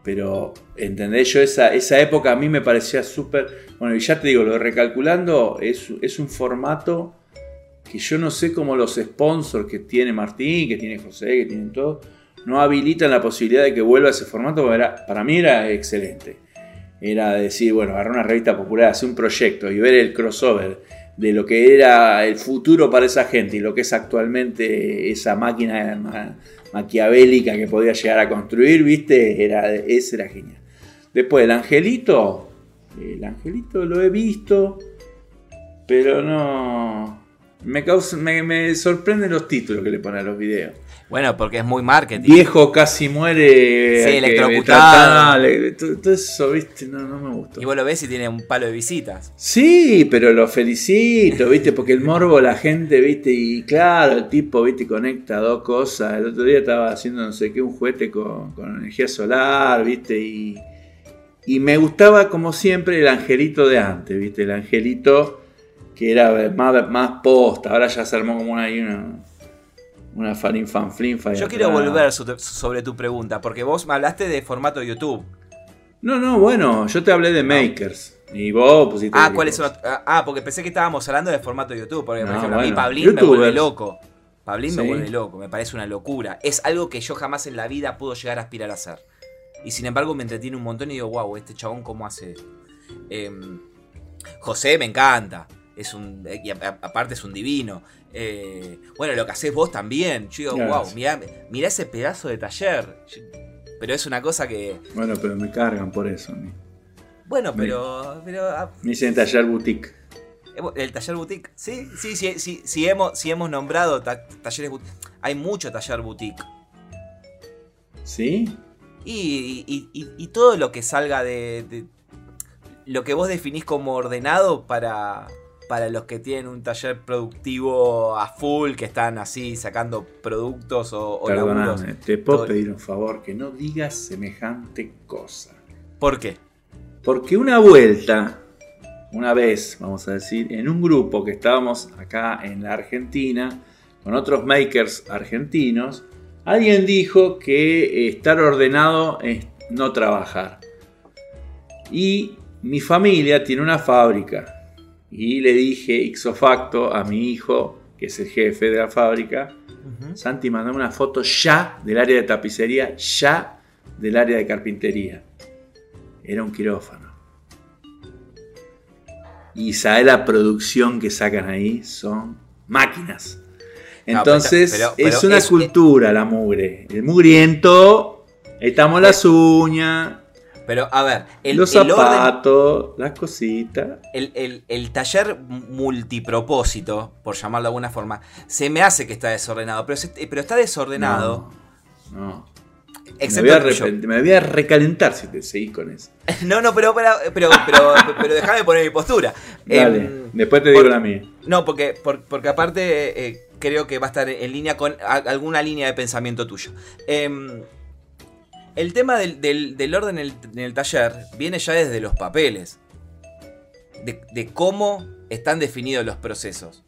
Pero, ¿entendés? Yo esa, esa época a mí me parecía súper... Bueno, y ya te digo, lo de recalculando es, es un formato que yo no sé cómo los sponsors que tiene Martín, que tiene José, que tienen todo, no habilitan la posibilidad de que vuelva ese formato, porque para mí era excelente. era decir, bueno, agarrar una revista popular, hacer un proyecto y ver el crossover de lo que era el futuro para esa gente y lo que es actualmente esa máquina maquiavélica que podía llegar a construir, ¿viste? Era, ese era genial. Después, el angelito, el angelito lo he visto, pero no... Me, causa, me, me sorprenden los títulos que le ponen a los videos. Bueno, porque es muy marketing. Viejo casi muere. Sí, electrocutado. Todo eso, viste, no, no me gusta. Y vos lo ves y tiene un palo de visitas. Sí, pero lo felicito, viste, porque el morbo, la gente, viste, y claro, el tipo, viste, conecta dos cosas. El otro día estaba haciendo no sé qué, un juguete con, con energía solar, viste, y, y me gustaba como siempre el angelito de antes, viste, el angelito que era más, más posta, ahora ya se armó como una, una una farinfanflinfa. Yo quiero volver sobre tu pregunta, porque vos me hablaste de formato YouTube. No, no, bueno, yo te hablé de makers. Y vos pusiste. Ah, ¿cuáles son? Ah, ah, porque pensé que estábamos hablando de formato YouTube. Porque, por ejemplo, a mí Pablín me vuelve loco. Pablín me vuelve loco, me parece una locura. Es algo que yo jamás en la vida puedo llegar a aspirar a hacer. Y sin embargo me entretiene un montón y digo, wow, este chabón cómo hace. Em, José me encanta. Es un. Y aparte es un divino. Eh, bueno, lo que haces vos también. Yo digo, wow, mirá, ese pedazo de taller. Pero es una cosa que. Bueno, pero me cargan por eso. Bueno, pero. pero ah, me dicen taller boutique. El taller boutique, sí, sí, sí, sí, sí hemos, si hemos nombrado talleres boutique. Hay mucho taller boutique. ¿Sí? Y, todo lo que salga de, lo que vos definís como ordenado para, para los que tienen un taller productivo a full, que están así sacando productos o, o te puedo pedir un favor, que no digas semejante cosa. ¿Por qué? Porque una vuelta, una vez, vamos a decir, en un grupo que estábamos acá en la Argentina, con otros makers argentinos, alguien dijo que estar ordenado es no trabajar. Y mi familia tiene una fábrica y le dije ixo facto a mi hijo, que es el jefe de la fábrica, Santi, mandame una foto ya del área de tapicería, ya del área de carpintería. Era un quirófano. Y sabe la producción que sacan ahí, son máquinas. Entonces, es una cultura la mugre. El mugriento, estamos las uñas, pero a ver, el, los zapatos, las cositas. El, taller multipropósito, por llamarlo de alguna forma, se me hace que está desordenado, pero, pero está desordenado. No. me, voy a recalentar si te seguís con eso. [laughs] no, no, pero, pero, pero, [laughs] pero, déjame poner mi postura. Dale, em, después te digo la mía. No, porque, porque aparte eh, creo que va a estar en línea con alguna línea de pensamiento tuyo. Eh, el tema del, orden en el, taller viene ya desde los papeles. De, cómo están definidos los procesos.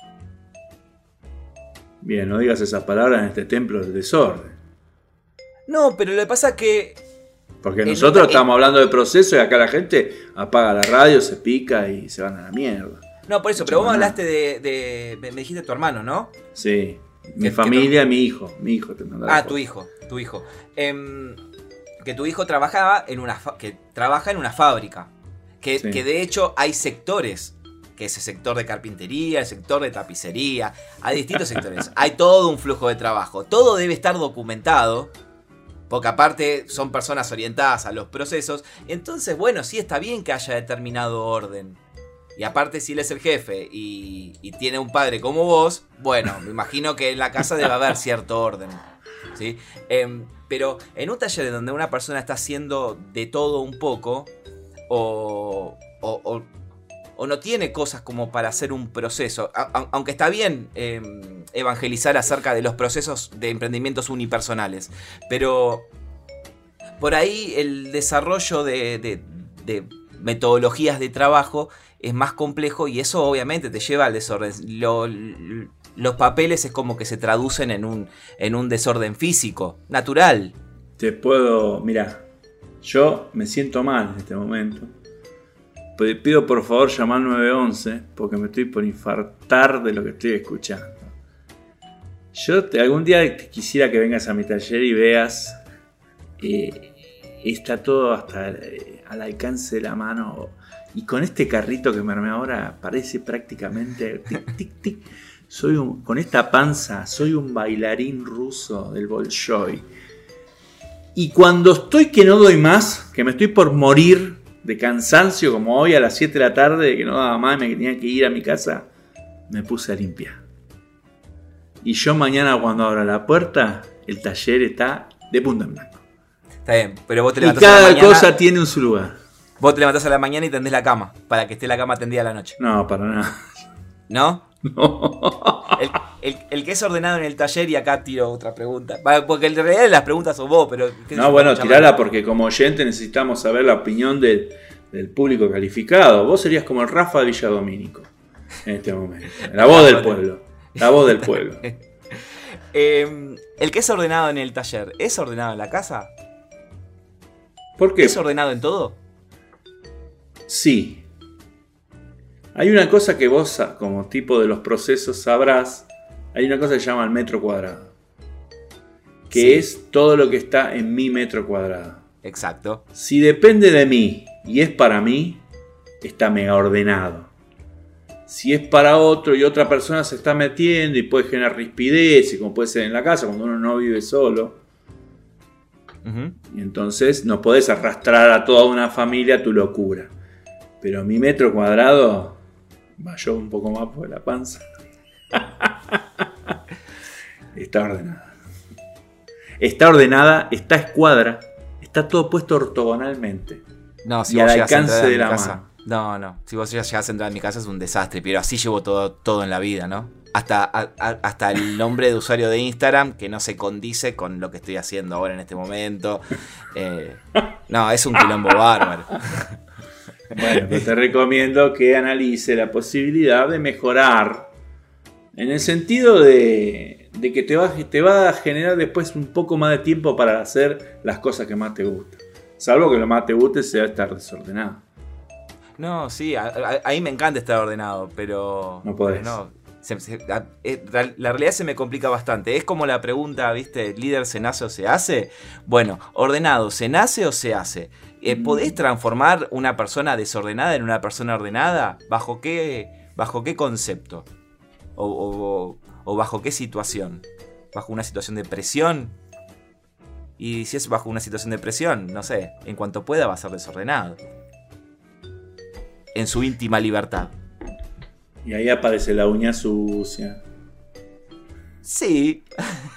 Bien, no digas esas palabras en este templo del desorden. No, pero lo que pasa es que. Porque nosotros estamos hablando de proceso y acá la gente apaga la radio, se pica y se van a la mierda. No, por eso, pero vos me hablaste de, Me dijiste tu hermano, ¿no? Sí. Mi familia, mi hijo. Mi hijo te Ah, tu hijo, tu hijo. Eh, que tu hijo trabajaba en una que trabaja en una fábrica. Que, que, de hecho hay sectores. Que es el sector de carpintería, el sector de tapicería. Hay distintos sectores. [laughs] Hay todo un flujo de trabajo. Todo debe estar documentado. Porque aparte son personas orientadas a los procesos. Entonces, bueno, sí está bien que haya determinado orden. Y aparte, si él es el jefe y, tiene un padre como vos, bueno, me imagino que en la casa debe haber cierto orden. ¿sí? Em, pero en un taller donde una persona está haciendo de todo un poco, o, no tiene cosas como para hacer un proceso, aunque está bien em, evangelizar acerca de los procesos de emprendimientos unipersonales, pero por ahí el desarrollo de, metodologías de trabajo es más complejo y eso obviamente te lleva al desorden los papeles es como que se traducen en un, en un desorden físico, natural. Te puedo, mira, yo me siento mal en este momento. Pido por favor llamar 911 porque me estoy por infartar de lo que estoy escuchando. Yo algún día quisiera que vengas a mi taller y veas, eh, está todo hasta, eh, al alcance de la mano. Y con este carrito que me armé ahora, parece prácticamente tic, tic, tic. Soy un, con esta panza, soy un bailarín ruso del Bolshoi. Y cuando estoy que no doy más, que me estoy por morir de cansancio, como hoy a las 7 de la tarde, que no daba más, me tenía que ir a mi casa, me puse a limpiar. Y yo mañana cuando abra la puerta, el taller está de punta en blanco. Está bien, pero vos te Y levantás a la cada mañana. cosa tiene un su lugar. Vos te levantás a la mañana y tendés la cama. Para que esté la cama tendida a la noche. No, para nada. ¿No? [laughs] No. El, el- el que es ordenado en el taller, y acá tiro otra pregunta. Porque en realidad las preguntas sos vos, pero. No, bueno, tirala porque como oyente necesitamos saber la opinión del, del público calificado. Vos serías como el Rafa Villadomínico en este momento. La voz del pueblo. La voz del pueblo. [laughs] Eh, el que es ordenado en el taller, ¿es ordenado en la casa? ¿Por qué? ¿Es ordenado en todo? Sí. Hay una cosa que vos, como tipo de los procesos, sabrás. Hay una cosa que se llama el metro cuadrado. Que Sí. es todo lo que está en mi metro cuadrado. Exacto. Si depende de mí y es para mí, está mega ordenado. Si es para otro y otra persona se está metiendo y puede generar rispidez, y como puede ser en la casa cuando uno no vive solo, y entonces no podés arrastrar a toda una familia a tu locura. Pero mi metro cuadrado, va yo un poco más por la panza, [laughs] está ordenada. Está ordenada, está escuadra, está todo puesto ortogonalmente. No, si Y vos al alcance a de mi la casa. mano. No, no. Si vos ya llegás a entrar a mi casa es un desastre, pero así llevo todo, todo en la vida, ¿no? Hasta, a- a- hasta el nombre de usuario de Instagram que no se condice con lo que estoy haciendo ahora en este momento. Eh, no, es un quilombo bárbaro. Bueno, te recomiendo que analice la posibilidad de mejorar en el sentido de, de que te va, te va a generar después un poco más de tiempo para hacer las cosas que más te gustan. Salvo que lo más te guste sea estar desordenado. No, sí, a- me encanta estar ordenado, pero. No podés. pero no, se- se- a- eh, real- la realidad se me complica bastante. Es como la pregunta, ¿viste? ¿Líder se nace o se hace? Bueno, ordenado, ¿se nace o se hace? Eh, Mm. ¿Podés transformar una persona desordenada en una persona ordenada? ¿Bajo qué, bajo qué concepto? O, o- o bajo qué situación? ¿Bajo una situación de presión? Y si es bajo una situación de presión, no sé, en cuanto pueda va a ser desordenado. En su íntima libertad. Y ahí aparece la uña sucia. Sí. [laughs]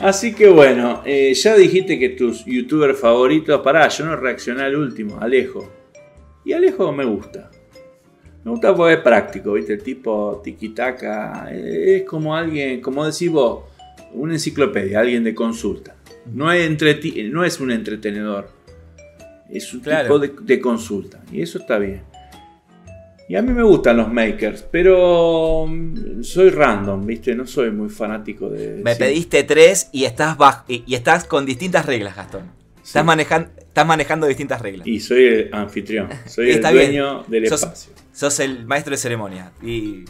Así que bueno, eh, ya dijiste que tus youtubers favoritos. Pará, yo no reaccioné al último, Alejo. Y Alejo me gusta. Me gusta porque es práctico, ¿viste? El tipo tiquitaca. eh, Es como alguien, como decís vos, una enciclopedia, alguien de consulta. No es, entreti- no es un entretenedor. Es un Claro. tipo de, de consulta. Y eso está bien. Y a mí me gustan los makers, pero mm, soy random, ¿viste? No soy muy fanático de... Me sí. pediste tres y estás bajo, y, estás con distintas reglas, Gastón. Estás, Sí. manejan- estás manejando distintas reglas. Y soy el anfitrión, soy [laughs] Está el bien. dueño del Sos- espacio. Sos el maestro de ceremonia. Y,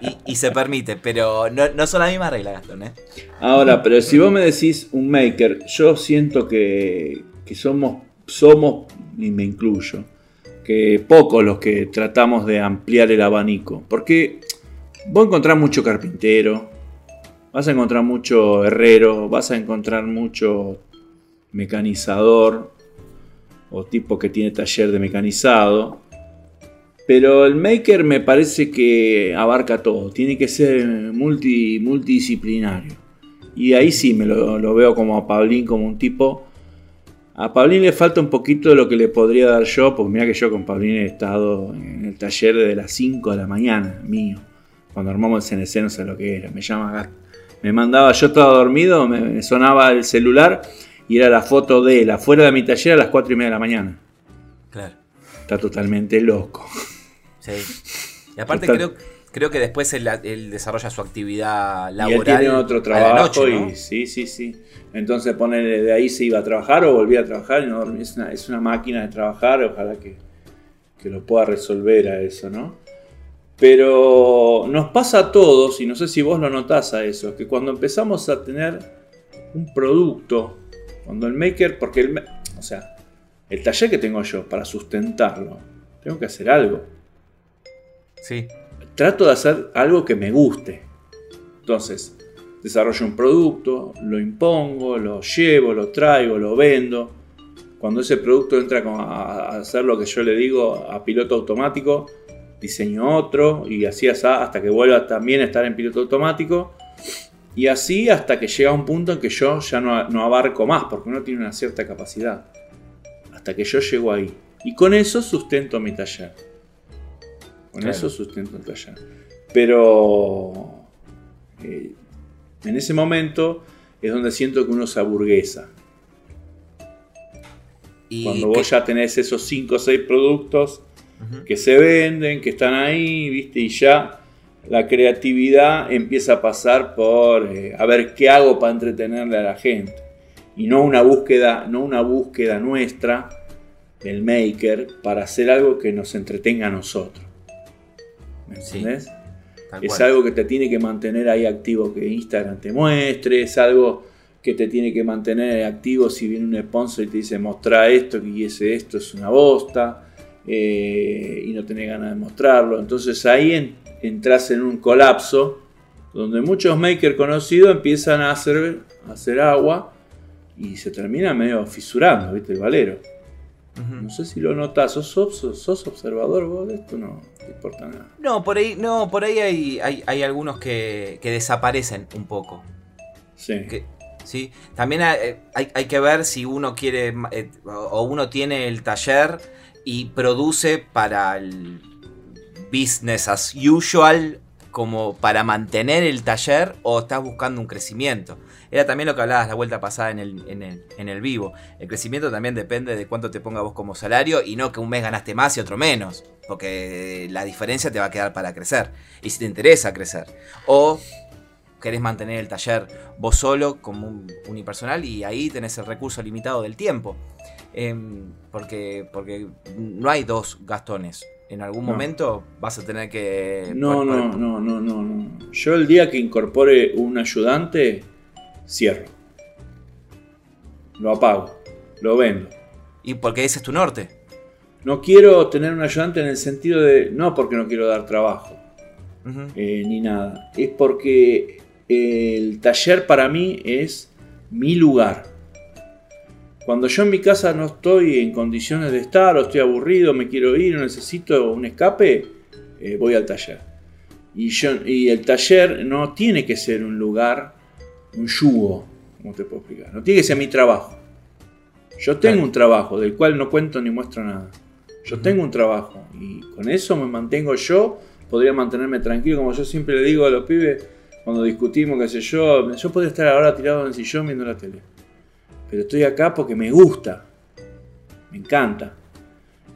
y- y se permite, pero no, no son las mismas reglas, Gastón, ¿eh? Ahora, pero si vos me decís un maker, yo siento que, que somos, somos, y me incluyo, que pocos los que tratamos de ampliar el abanico. Porque vos encontrás mucho carpintero, vas a encontrar mucho herrero, vas a encontrar mucho mecanizador o tipo que tiene taller de mecanizado. Pero el maker me parece que abarca todo, tiene que ser multi, multidisciplinario. Y ahí sí me lo, lo veo como a Pablín, como un tipo. A Pablín le falta un poquito de lo que le podría dar yo, porque mira que yo con Pablín he estado en el taller desde las 5 de la mañana, mío. Cuando armamos el CNC no sé lo que era, me llama Me mandaba, yo estaba dormido, me, me sonaba el celular y era la foto de él afuera de mi taller a las 4 y media de la mañana. Claro. Está totalmente loco. Sí. Y [laughs] aparte Total. creo, creo que después él, él desarrolla su actividad Y él laboral. tiene otro trabajo noche, ¿no? y sí, sí, sí. Entonces ponele de ahí se iba a trabajar o volvía a trabajar y no dormía. Es una, es una máquina de trabajar, ojalá que, que lo pueda resolver a eso, ¿no? Pero nos pasa a todos, y no sé si vos lo notás a eso, que cuando empezamos a tener un producto, cuando el maker, porque el, o sea, el taller que tengo yo para sustentarlo, tengo que hacer algo. Sí. Trato de hacer algo que me guste. Entonces, desarrollo un producto, lo impongo, lo llevo, lo traigo, lo vendo. Cuando ese producto entra a hacer lo que yo le digo a piloto automático, diseño otro y así hasta que vuelva también a estar en piloto automático. Y así hasta que llega un punto en que yo ya no, abarco más, porque uno tiene una cierta capacidad. Hasta que yo llego ahí. Y con eso sustento mi taller. Con eso sustento el taller. Pero eh, en ese momento es donde siento que uno se aburguesa. Cuando vos ya tenés esos 5 o 6 productos que se venden, que están ahí, ¿viste? Y ya la creatividad empieza a pasar por eh, a ver qué hago para entretenerle a la gente. Y no una búsqueda, no una búsqueda nuestra, del maker, para hacer algo que nos entretenga a nosotros. ¿Me entiendes? es algo que te tiene que mantener ahí activo, que Instagram te muestre, es algo que te tiene que mantener activo si viene un sponsor y te dice mostra esto, que ese esto es una bosta, eh, y no tenés ganas de mostrarlo. Entonces ahí entras en un colapso donde muchos makers conocidos empiezan a hacer, hacer agua y se termina medio fisurando, ¿viste? El valero. No sé si lo notas, ¿Sos, sos, observador vos de esto? No te importa nada. No, por ahí, no, por ahí hay, hay, algunos que, desaparecen un poco. Sí. ¿sí? También hay, hay, que ver si uno quiere eh, o uno tiene el taller y produce para el business as usual como para mantener el taller o estás buscando un crecimiento. Era también lo que hablabas la vuelta pasada en el, en, el, vivo. El crecimiento también depende de cuánto te ponga vos como salario y no que un mes ganaste más y otro menos. Porque la diferencia te va a quedar para crecer. Y si te interesa crecer. O querés mantener el taller vos solo como un unipersonal y ahí tenés el recurso limitado del tiempo. Em, porque, porque no hay dos gastones. En algún momento vas a tener que... No, no, no, no, no, no. Yo el día que incorpore un ayudante, cierro. Lo apago, lo vendo. ¿Y porque ese es tu norte? No quiero tener un ayudante en el sentido de, no porque no quiero dar trabajo, eh, ni nada. Es porque el taller para mí es mi lugar. Cuando yo en mi casa no estoy en condiciones de estar, o estoy aburrido, me quiero ir, o necesito un escape, eh, voy al taller. Y, yo, y el taller no tiene que ser un lugar, un yugo, como te puedo explicar. No tiene que ser mi trabajo. Yo tengo un trabajo del cual no cuento ni muestro nada. Yo tengo un trabajo y con eso me mantengo yo, podría mantenerme tranquilo, como yo siempre le digo a los pibes cuando discutimos, qué sé yo, yo podría estar ahora tirado en el sillón viendo la tele pero estoy acá porque me gusta, me encanta.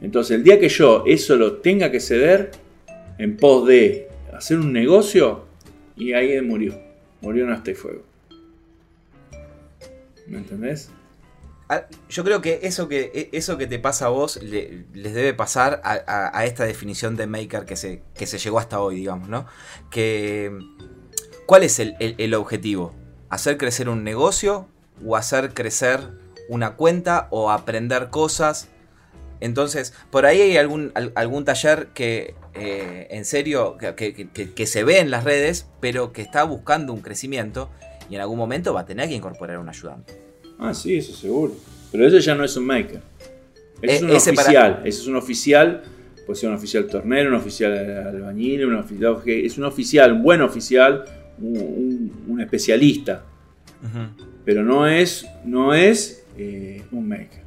Entonces el día que yo eso lo tenga que ceder en pos de hacer un negocio, y ahí murió, murió en este fuego. ¿Me entendés? Ah, yo creo que eso que, e, eso que te pasa a vos les debe pasar a, esta definición de maker que se, que se llegó hasta hoy, digamos, ¿no? Que, ¿Cuál es el objetivo? ¿Hacer crecer un negocio o hacer crecer una cuenta o aprender cosas. Entonces, por ahí hay algún, algún taller que eh, en serio, que, se ve en las redes, pero que está buscando un crecimiento y en algún momento va a tener que incorporar un ayudante. Ah, sí, eso seguro. Pero ese ya no es un maker. Ese es un oficial. Ese es un oficial. Puede ser un oficial tornero, un oficial albañil, un oficial, es un oficial, un buen oficial, un, especialista pero no es, no es eh, un maker.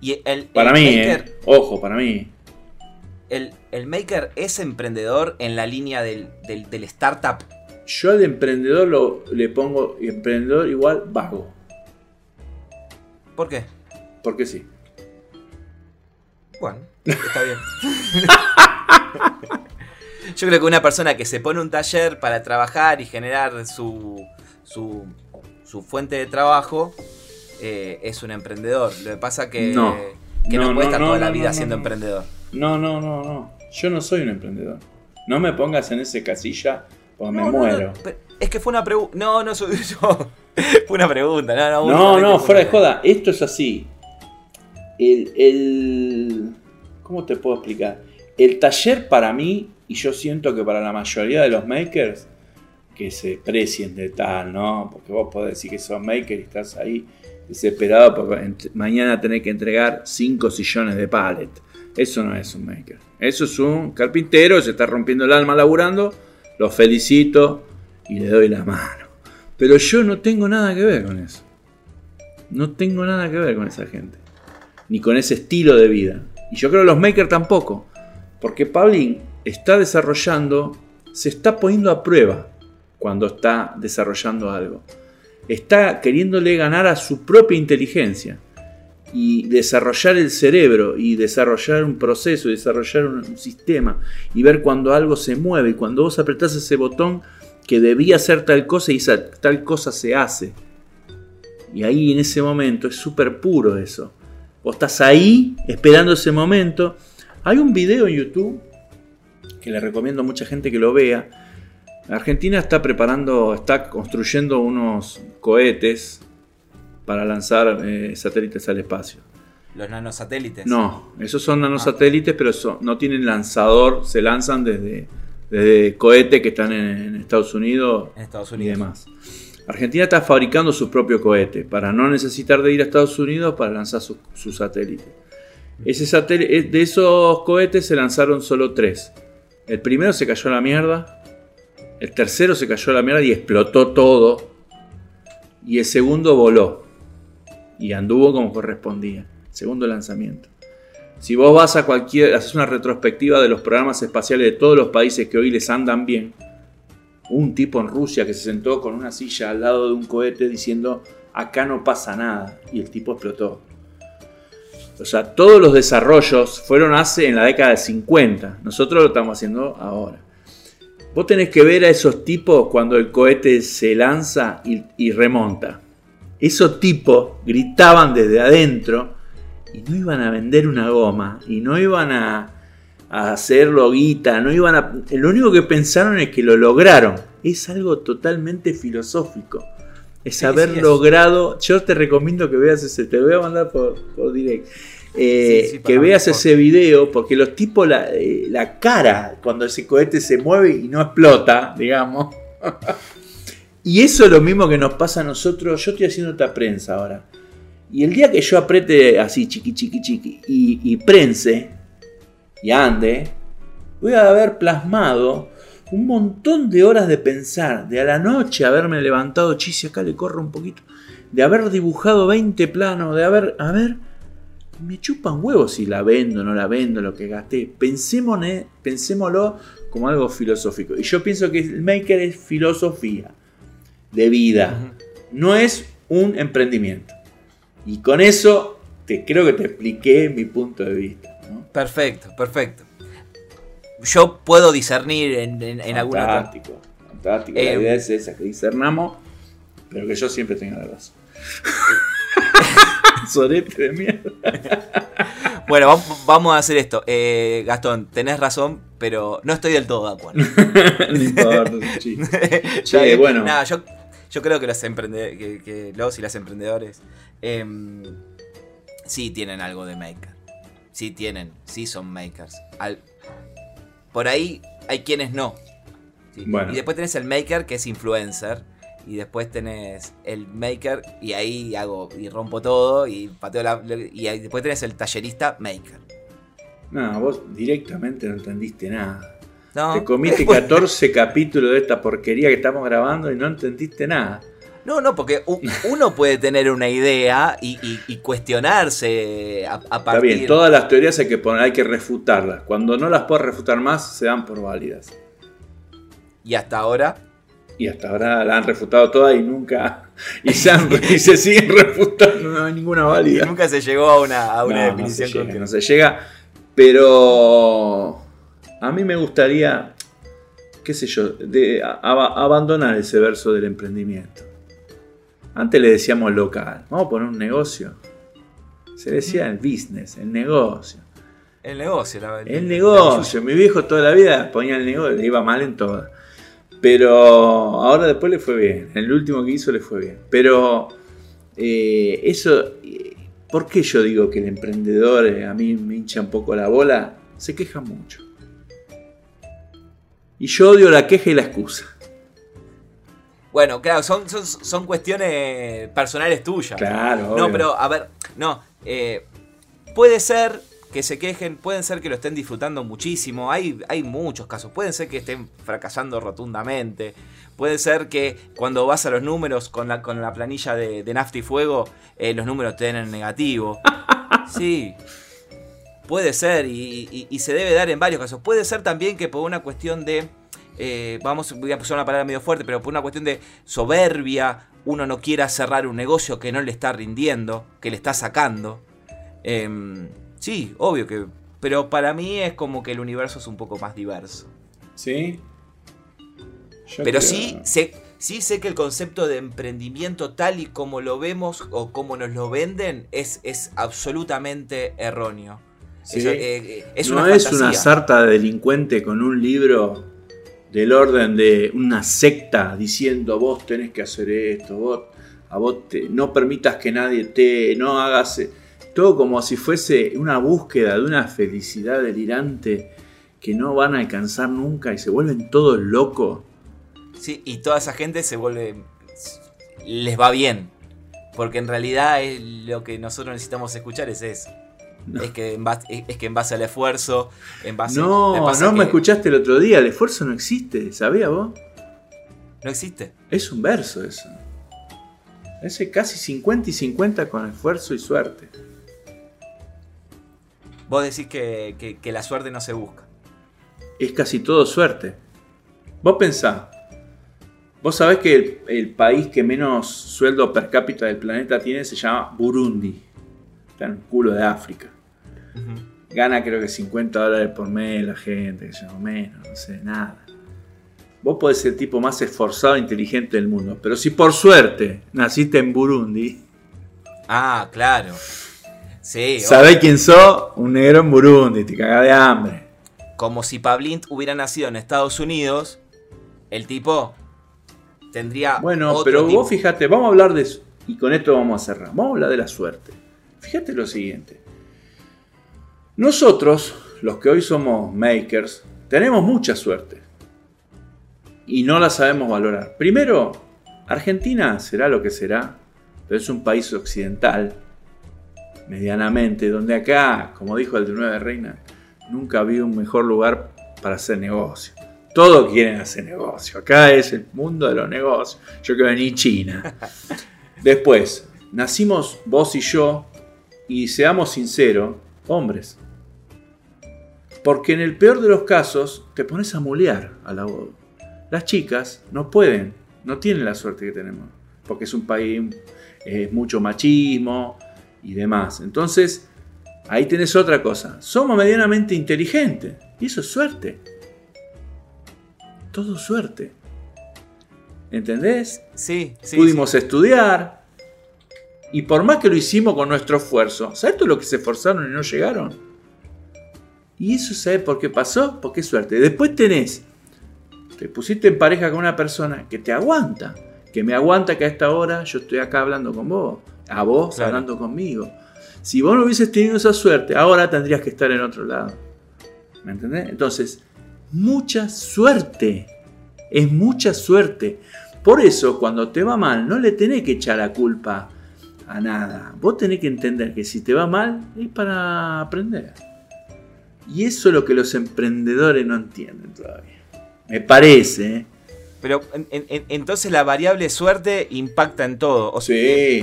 Y el, para mí, eh, ojo, para mí. El, maker es emprendedor en la línea del, startup. Yo al emprendedor lo, le pongo emprendedor igual vago. ¿Por qué? Porque sí. Bueno, [laughs] está bien. Yo creo que una persona que se pone un taller para trabajar y generar su, su su fuente de trabajo eh, es un emprendedor. Lo que pasa que no, que no, puede estar toda la vida siendo emprendedor. No, no, no, no. Yo no soy un emprendedor. No me pongas en ese casilla porque me muero. es que fue una pregunta. No, no soy [laughs] yo. Fue una pregunta, no, no. No, fuera de joda. Esto es así. El, el- ¿Cómo te puedo explicar? El taller para mí, y yo siento que para la mayoría de los makers, que se precien de tal, ¿no? Porque vos podés decir que sos maker y estás ahí desesperado porque mañana tenés que entregar 5 sillones de pallet. Eso no es un maker. Eso es un carpintero se está rompiendo el alma laburando. Lo felicito y le doy la mano. Pero yo no tengo nada que ver con eso. No tengo nada que ver con esa gente. Ni con ese estilo de vida. Y yo creo que los makers tampoco. Porque Pablín está desarrollando, se está poniendo a prueba cuando está desarrollando algo. Está queriéndole ganar a su propia inteligencia. Y desarrollar el cerebro, y desarrollar un proceso, y desarrollar un, sistema, y ver cuando algo se mueve, y cuando vos apretás ese botón que debía hacer tal cosa y esa tal cosa se hace. Y ahí en ese momento es súper puro eso. Vos estás ahí esperando ese momento. Hay un video en YouTube que le recomiendo a mucha gente que lo vea. Argentina está preparando, está construyendo unos cohetes para lanzar eh, satélites al espacio. Los nanosatélites. No, esos son nanosatélites, pero son- no tienen lanzador, se lanzan desde, desde cohetes que están en, en Estados Unidos En Estados y demás. Argentina está fabricando su propio cohete para no necesitar de ir a Estados Unidos para lanzar su, su satélite. Ese satélite. De esos cohetes se lanzaron solo tres. El primero se cayó a la mierda. El tercero se cayó a la mierda y explotó todo. Y el segundo voló. Y anduvo como correspondía. Segundo lanzamiento. Si vos vas a cualquier. haces una retrospectiva de los programas espaciales de todos los países que hoy les andan bien un tipo en Rusia que se sentó con una silla al lado de un cohete diciendo acá no pasa nada y el tipo explotó. O sea, todos los desarrollos fueron hace en la década de 50. Nosotros lo estamos haciendo ahora. Vos tenés que ver a esos tipos cuando el cohete se lanza y, y remonta. Esos tipos gritaban desde adentro y no iban a vender una goma y no iban a, a hacerlo guita, no iban a... Lo único que pensaron es que lo lograron. Es algo totalmente filosófico. Es Sí, haber sí, es. logrado... Yo te recomiendo que veas ese... Te voy a mandar por, por direct. Eh, Sí, que veas ese video porque los tipos la, eh, la cara cuando ese cohete se mueve y no explota digamos [laughs] y eso es lo mismo que nos pasa a nosotros yo estoy haciendo esta prensa ahora y el día que yo apriete así chiqui chiqui chiqui y, y prense y ande, voy a haber plasmado un montón de horas de pensar, de a la noche haberme levantado, chis, acá le corro un poquito, de haber dibujado 20 planos, de haber, a ver, me chupan huevos si la vendo, no la vendo, lo que gasté. Pensémosle- pensémoslo como algo filosófico. Y yo pienso que el maker es filosofía de vida, no es un emprendimiento. Y con eso te creo que te expliqué mi punto de vista. ¿no? Perfecto, perfecto. Yo puedo discernir en, en, en alguna. Fantástico, fantástico. Eh, la idea es esa, que discernamos, pero que yo siempre tenga la razón. [laughs] Sorete de mierda. Bueno, vam- vamos a hacer esto. Eh, Gastón, tenés razón, pero no estoy del todo de acuerdo. no importa, bien. bueno. Nada, yo, yo creo que los emprendedores, que, que los y las emprendedores, em, sí tienen algo de maker. Sí tienen, sí son makers. Al- por ahí hay quienes no. Sí. Bueno. Y después tenés el maker que es influencer. Y después tenés el maker y ahí hago y rompo todo y pateo la... Y ahí después tenés el tallerista maker. No, vos directamente no entendiste nada. No, Te comiste 14 capítulos de esta porquería que estamos grabando y no entendiste nada. No, no, porque uno puede tener una idea y, y- y cuestionarse a, a Está partir. bien, todas las teorías hay que poner, hay que refutarlas. Cuando no las puedes refutar más, se dan por válidas. Y hasta ahora. Y hasta ahora la han refutado todas y nunca. Y se, han- y se siguen [laughs] refutando, no hay ninguna válida. Nunca se llegó a una, a una No, definición no se llega, concreta. no se llega. Pero a mí me gustaría, qué sé yo, de a- a- abandonar ese verso del emprendimiento. Antes le decíamos local, vamos a poner un negocio. Se decía el business, el negocio. El negocio, la El negocio, mi viejo toda la vida ponía el negocio, le iba mal en todas. Pero ahora después le fue bien. En el último que hizo le fue bien. Pero eh, eso, eh, ¿por qué yo digo que el emprendedor eh, a mí me hincha un poco la bola? Se queja mucho. Y yo odio la queja y la excusa. Bueno, claro, son, son, son cuestiones personales tuyas. Claro. No, pero a ver, no. puede ser que se quejen, pueden ser que lo estén disfrutando muchísimo, hay, hay muchos casos, pueden ser que estén fracasando rotundamente, puede ser que cuando vas a los números con la, con la planilla de, de Nafta y Fuego, eh, los números te den en negativo. [laughs] Sí, puede ser y, se debe dar en varios casos. Puede ser también que por una cuestión de... Eh, vamos, voy a usar una palabra medio fuerte, pero por una cuestión de soberbia, uno no quiera cerrar un negocio que no le está rindiendo, que le está sacando. Em, Sí, obvio que. Pero para mí es como que el universo es un poco más diverso. ¿Sí? pero sí sé, sí sé que el concepto de emprendimiento tal y como lo vemos o como nos lo venden es, es absolutamente erróneo. ¿Sí? Eh, es, no es una sarta de delincuente con un libro del orden de una secta diciendo vos tenés que hacer esto, vos, a vos te, no permitas que nadie te, no hagas todo como si fuese una búsqueda de una felicidad delirante que no van a alcanzar nunca y se vuelven todos locos. Sí, y toda esa gente se vuelve. les va bien. Porque en realidad es lo que nosotros necesitamos escuchar es eso. Es, que en base, es que en base al esfuerzo, en base No, no me escuchaste el otro día, el esfuerzo no existe, ¿sabías vos? No existe. Es un verso eso. Ese casi 50 y 50 con esfuerzo y suerte. Vos decís que, la suerte no se busca. Es casi todo suerte. Vos pensás, vos sabés que el, país que menos sueldo per cápita del planeta tiene se llama Burundi. Está en el culo de África. Gana creo que 50 dólares por mes la gente, que llama menos, no sé, nada. Vos podés ser el tipo más esforzado e inteligente del mundo, pero si por suerte naciste en Burundi. Ah, claro. Sí. ¿Sabés quién sos? Un negro en Burundi, te caga de hambre. Como si Pablint hubiera nacido en Estados Unidos, el tipo tendría. Bueno, pero vos fíjate, vamos a hablar de eso. Y con esto vamos a cerrar. Vamos a hablar de la suerte. Fíjate lo siguiente. Nosotros, los que hoy somos makers, tenemos mucha suerte. Y no la sabemos valorar. Primero, Argentina será lo que será, pero es un país occidental medianamente, donde acá, como dijo el de Nueva Reina, nunca había un mejor lugar para hacer negocio. Todos quieren hacer negocio. Acá es el mundo de los negocios. Yo que vení China. [laughs] Después, nacimos vos y yo, y seamos sinceros, hombres. Porque en el peor de los casos te pones a mulear a la boda. Las chicas no pueden, no tienen la suerte que tenemos. Porque es un país, es mucho machismo, y demás. Entonces, ahí tenés otra cosa. Somos medianamente inteligentes. Y eso es suerte. Todo suerte. ¿Entendés? Sí, sí. Pudimos estudiar. Y por más que lo hicimos con nuestro esfuerzo, ¿sabes todo lo que se esforzaron y no llegaron? Y eso, ¿sabes por qué pasó? Porque es suerte. Después tenés, te pusiste en pareja con una persona que te aguanta, que me aguanta que a esta hora yo estoy acá hablando con vos, a vos hablando conmigo. Si vos no hubieses tenido esa suerte, ahora tendrías que estar en otro lado. ¿Me entendés? Entonces, mucha suerte. Es mucha suerte. Por eso, cuando te va mal, no le tenés que echar la culpa a nada. Vos tenés que entender que si te va mal, es para aprender. Y eso es lo que los emprendedores no entienden todavía. Me parece. ¿eh? Pero entonces la variable suerte impacta en todo. O sí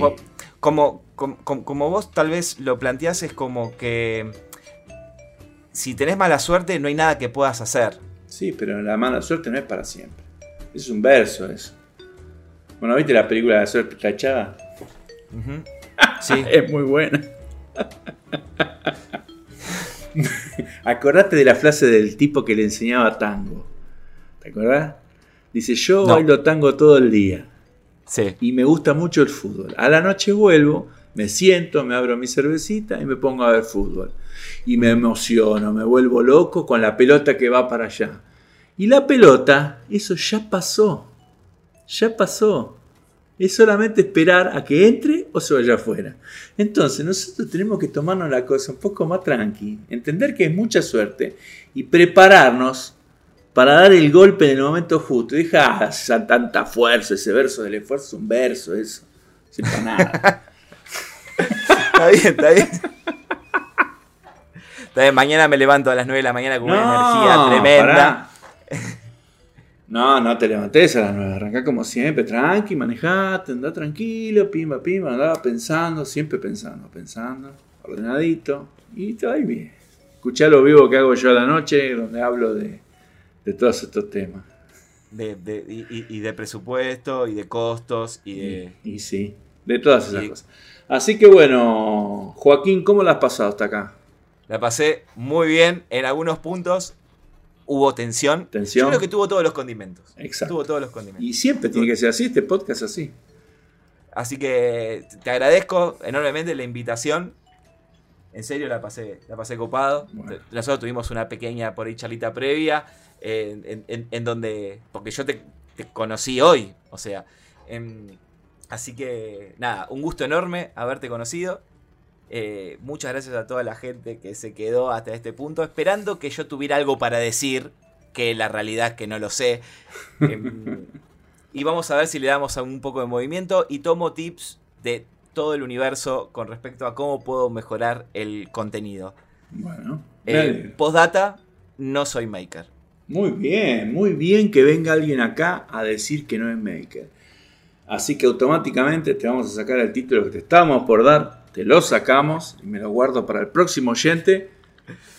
como, como, vos tal vez lo planteás, es como que si tenés mala suerte no hay nada que puedas hacer. Sí, pero la mala suerte no es para siempre. Es un verso eso. Bueno, ¿viste la película de la suerte tachada? Sí. [laughs] es muy buena. [laughs] Acordate de la frase del tipo que le enseñaba tango. ¿Te acordás? Dice, yo bailo tango todo el día. Y me gusta mucho el fútbol. A la noche vuelvo, me siento, me abro mi cervecita y me pongo a ver fútbol. Y me emociono, me vuelvo loco con la pelota que va para allá. Y la pelota, eso ya pasó. Ya pasó. Es solamente esperar a que entre o se vaya afuera. Entonces, nosotros tenemos que tomarnos la cosa un poco más tranqui, entender que es mucha suerte y prepararnos para dar el golpe en el momento justo. Y deja ah, tanta fuerza, ese verso del esfuerzo es un verso, eso. Sin para nada. [laughs] está bien, está bien. Mañana me levanto a las 9 de la mañana con una energía tremenda. [laughs] No, no te levantes a las 9, arrancá como siempre, tranqui, manejate, andá tranquilo, pimba, pimba, andá pensando, siempre pensando, pensando, ordenadito, y te va bien. Escuchá lo vivo que hago yo a la noche, donde hablo de, todos estos temas. y, de presupuesto, y de costos, y de... Y, sí, de todas esas cosas. Así que bueno, Joaquín, ¿cómo la has pasado hasta acá? La pasé muy bien. En algunos puntos hubo tensión. tensión. Yo creo que tuvo todos los condimentos. Exacto. Tuvo todos los condimentos. Y siempre tiene que ser así, este podcast así. Así que te agradezco enormemente la invitación. En serio la pasé, la pasé copado. Nosotros tuvimos una pequeña por ahí charlita previa. en, donde. Porque yo te, conocí hoy. O sea. así que nada, un gusto enorme haberte conocido. Eh, muchas gracias a toda la gente que se quedó hasta este punto, esperando que yo tuviera algo para decir, que la realidad es que no lo sé. [laughs] Em, y vamos a ver si le damos un poco de movimiento y tomo tips de todo el universo con respecto a cómo puedo mejorar el contenido. Bueno, eh, postdata, no soy maker. Muy bien, muy bien que venga alguien acá a decir que no es maker. Así que automáticamente te vamos a sacar el título que te estábamos por dar te lo sacamos y me lo guardo para el próximo oyente,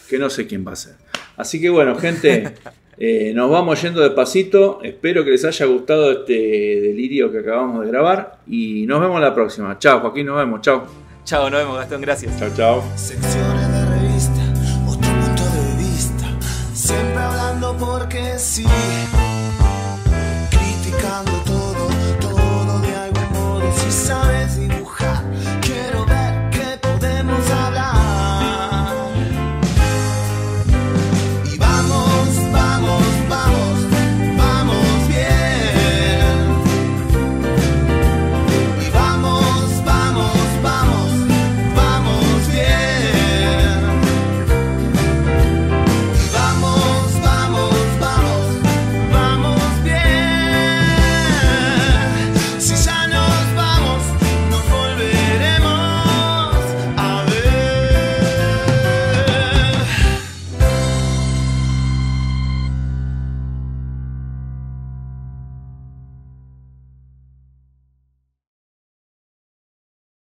que no sé quién va a ser. Así que bueno, gente, [laughs] eh, nos vamos yendo de pasito. Espero que les haya gustado este delirio que acabamos de grabar y nos vemos la próxima. Chao, Joaquín, nos vemos. Chao. Chao, nos vemos, Gastón, gracias. Chao, chao. Secciones de revista, otro punto de vista, siempre hablando porque sí.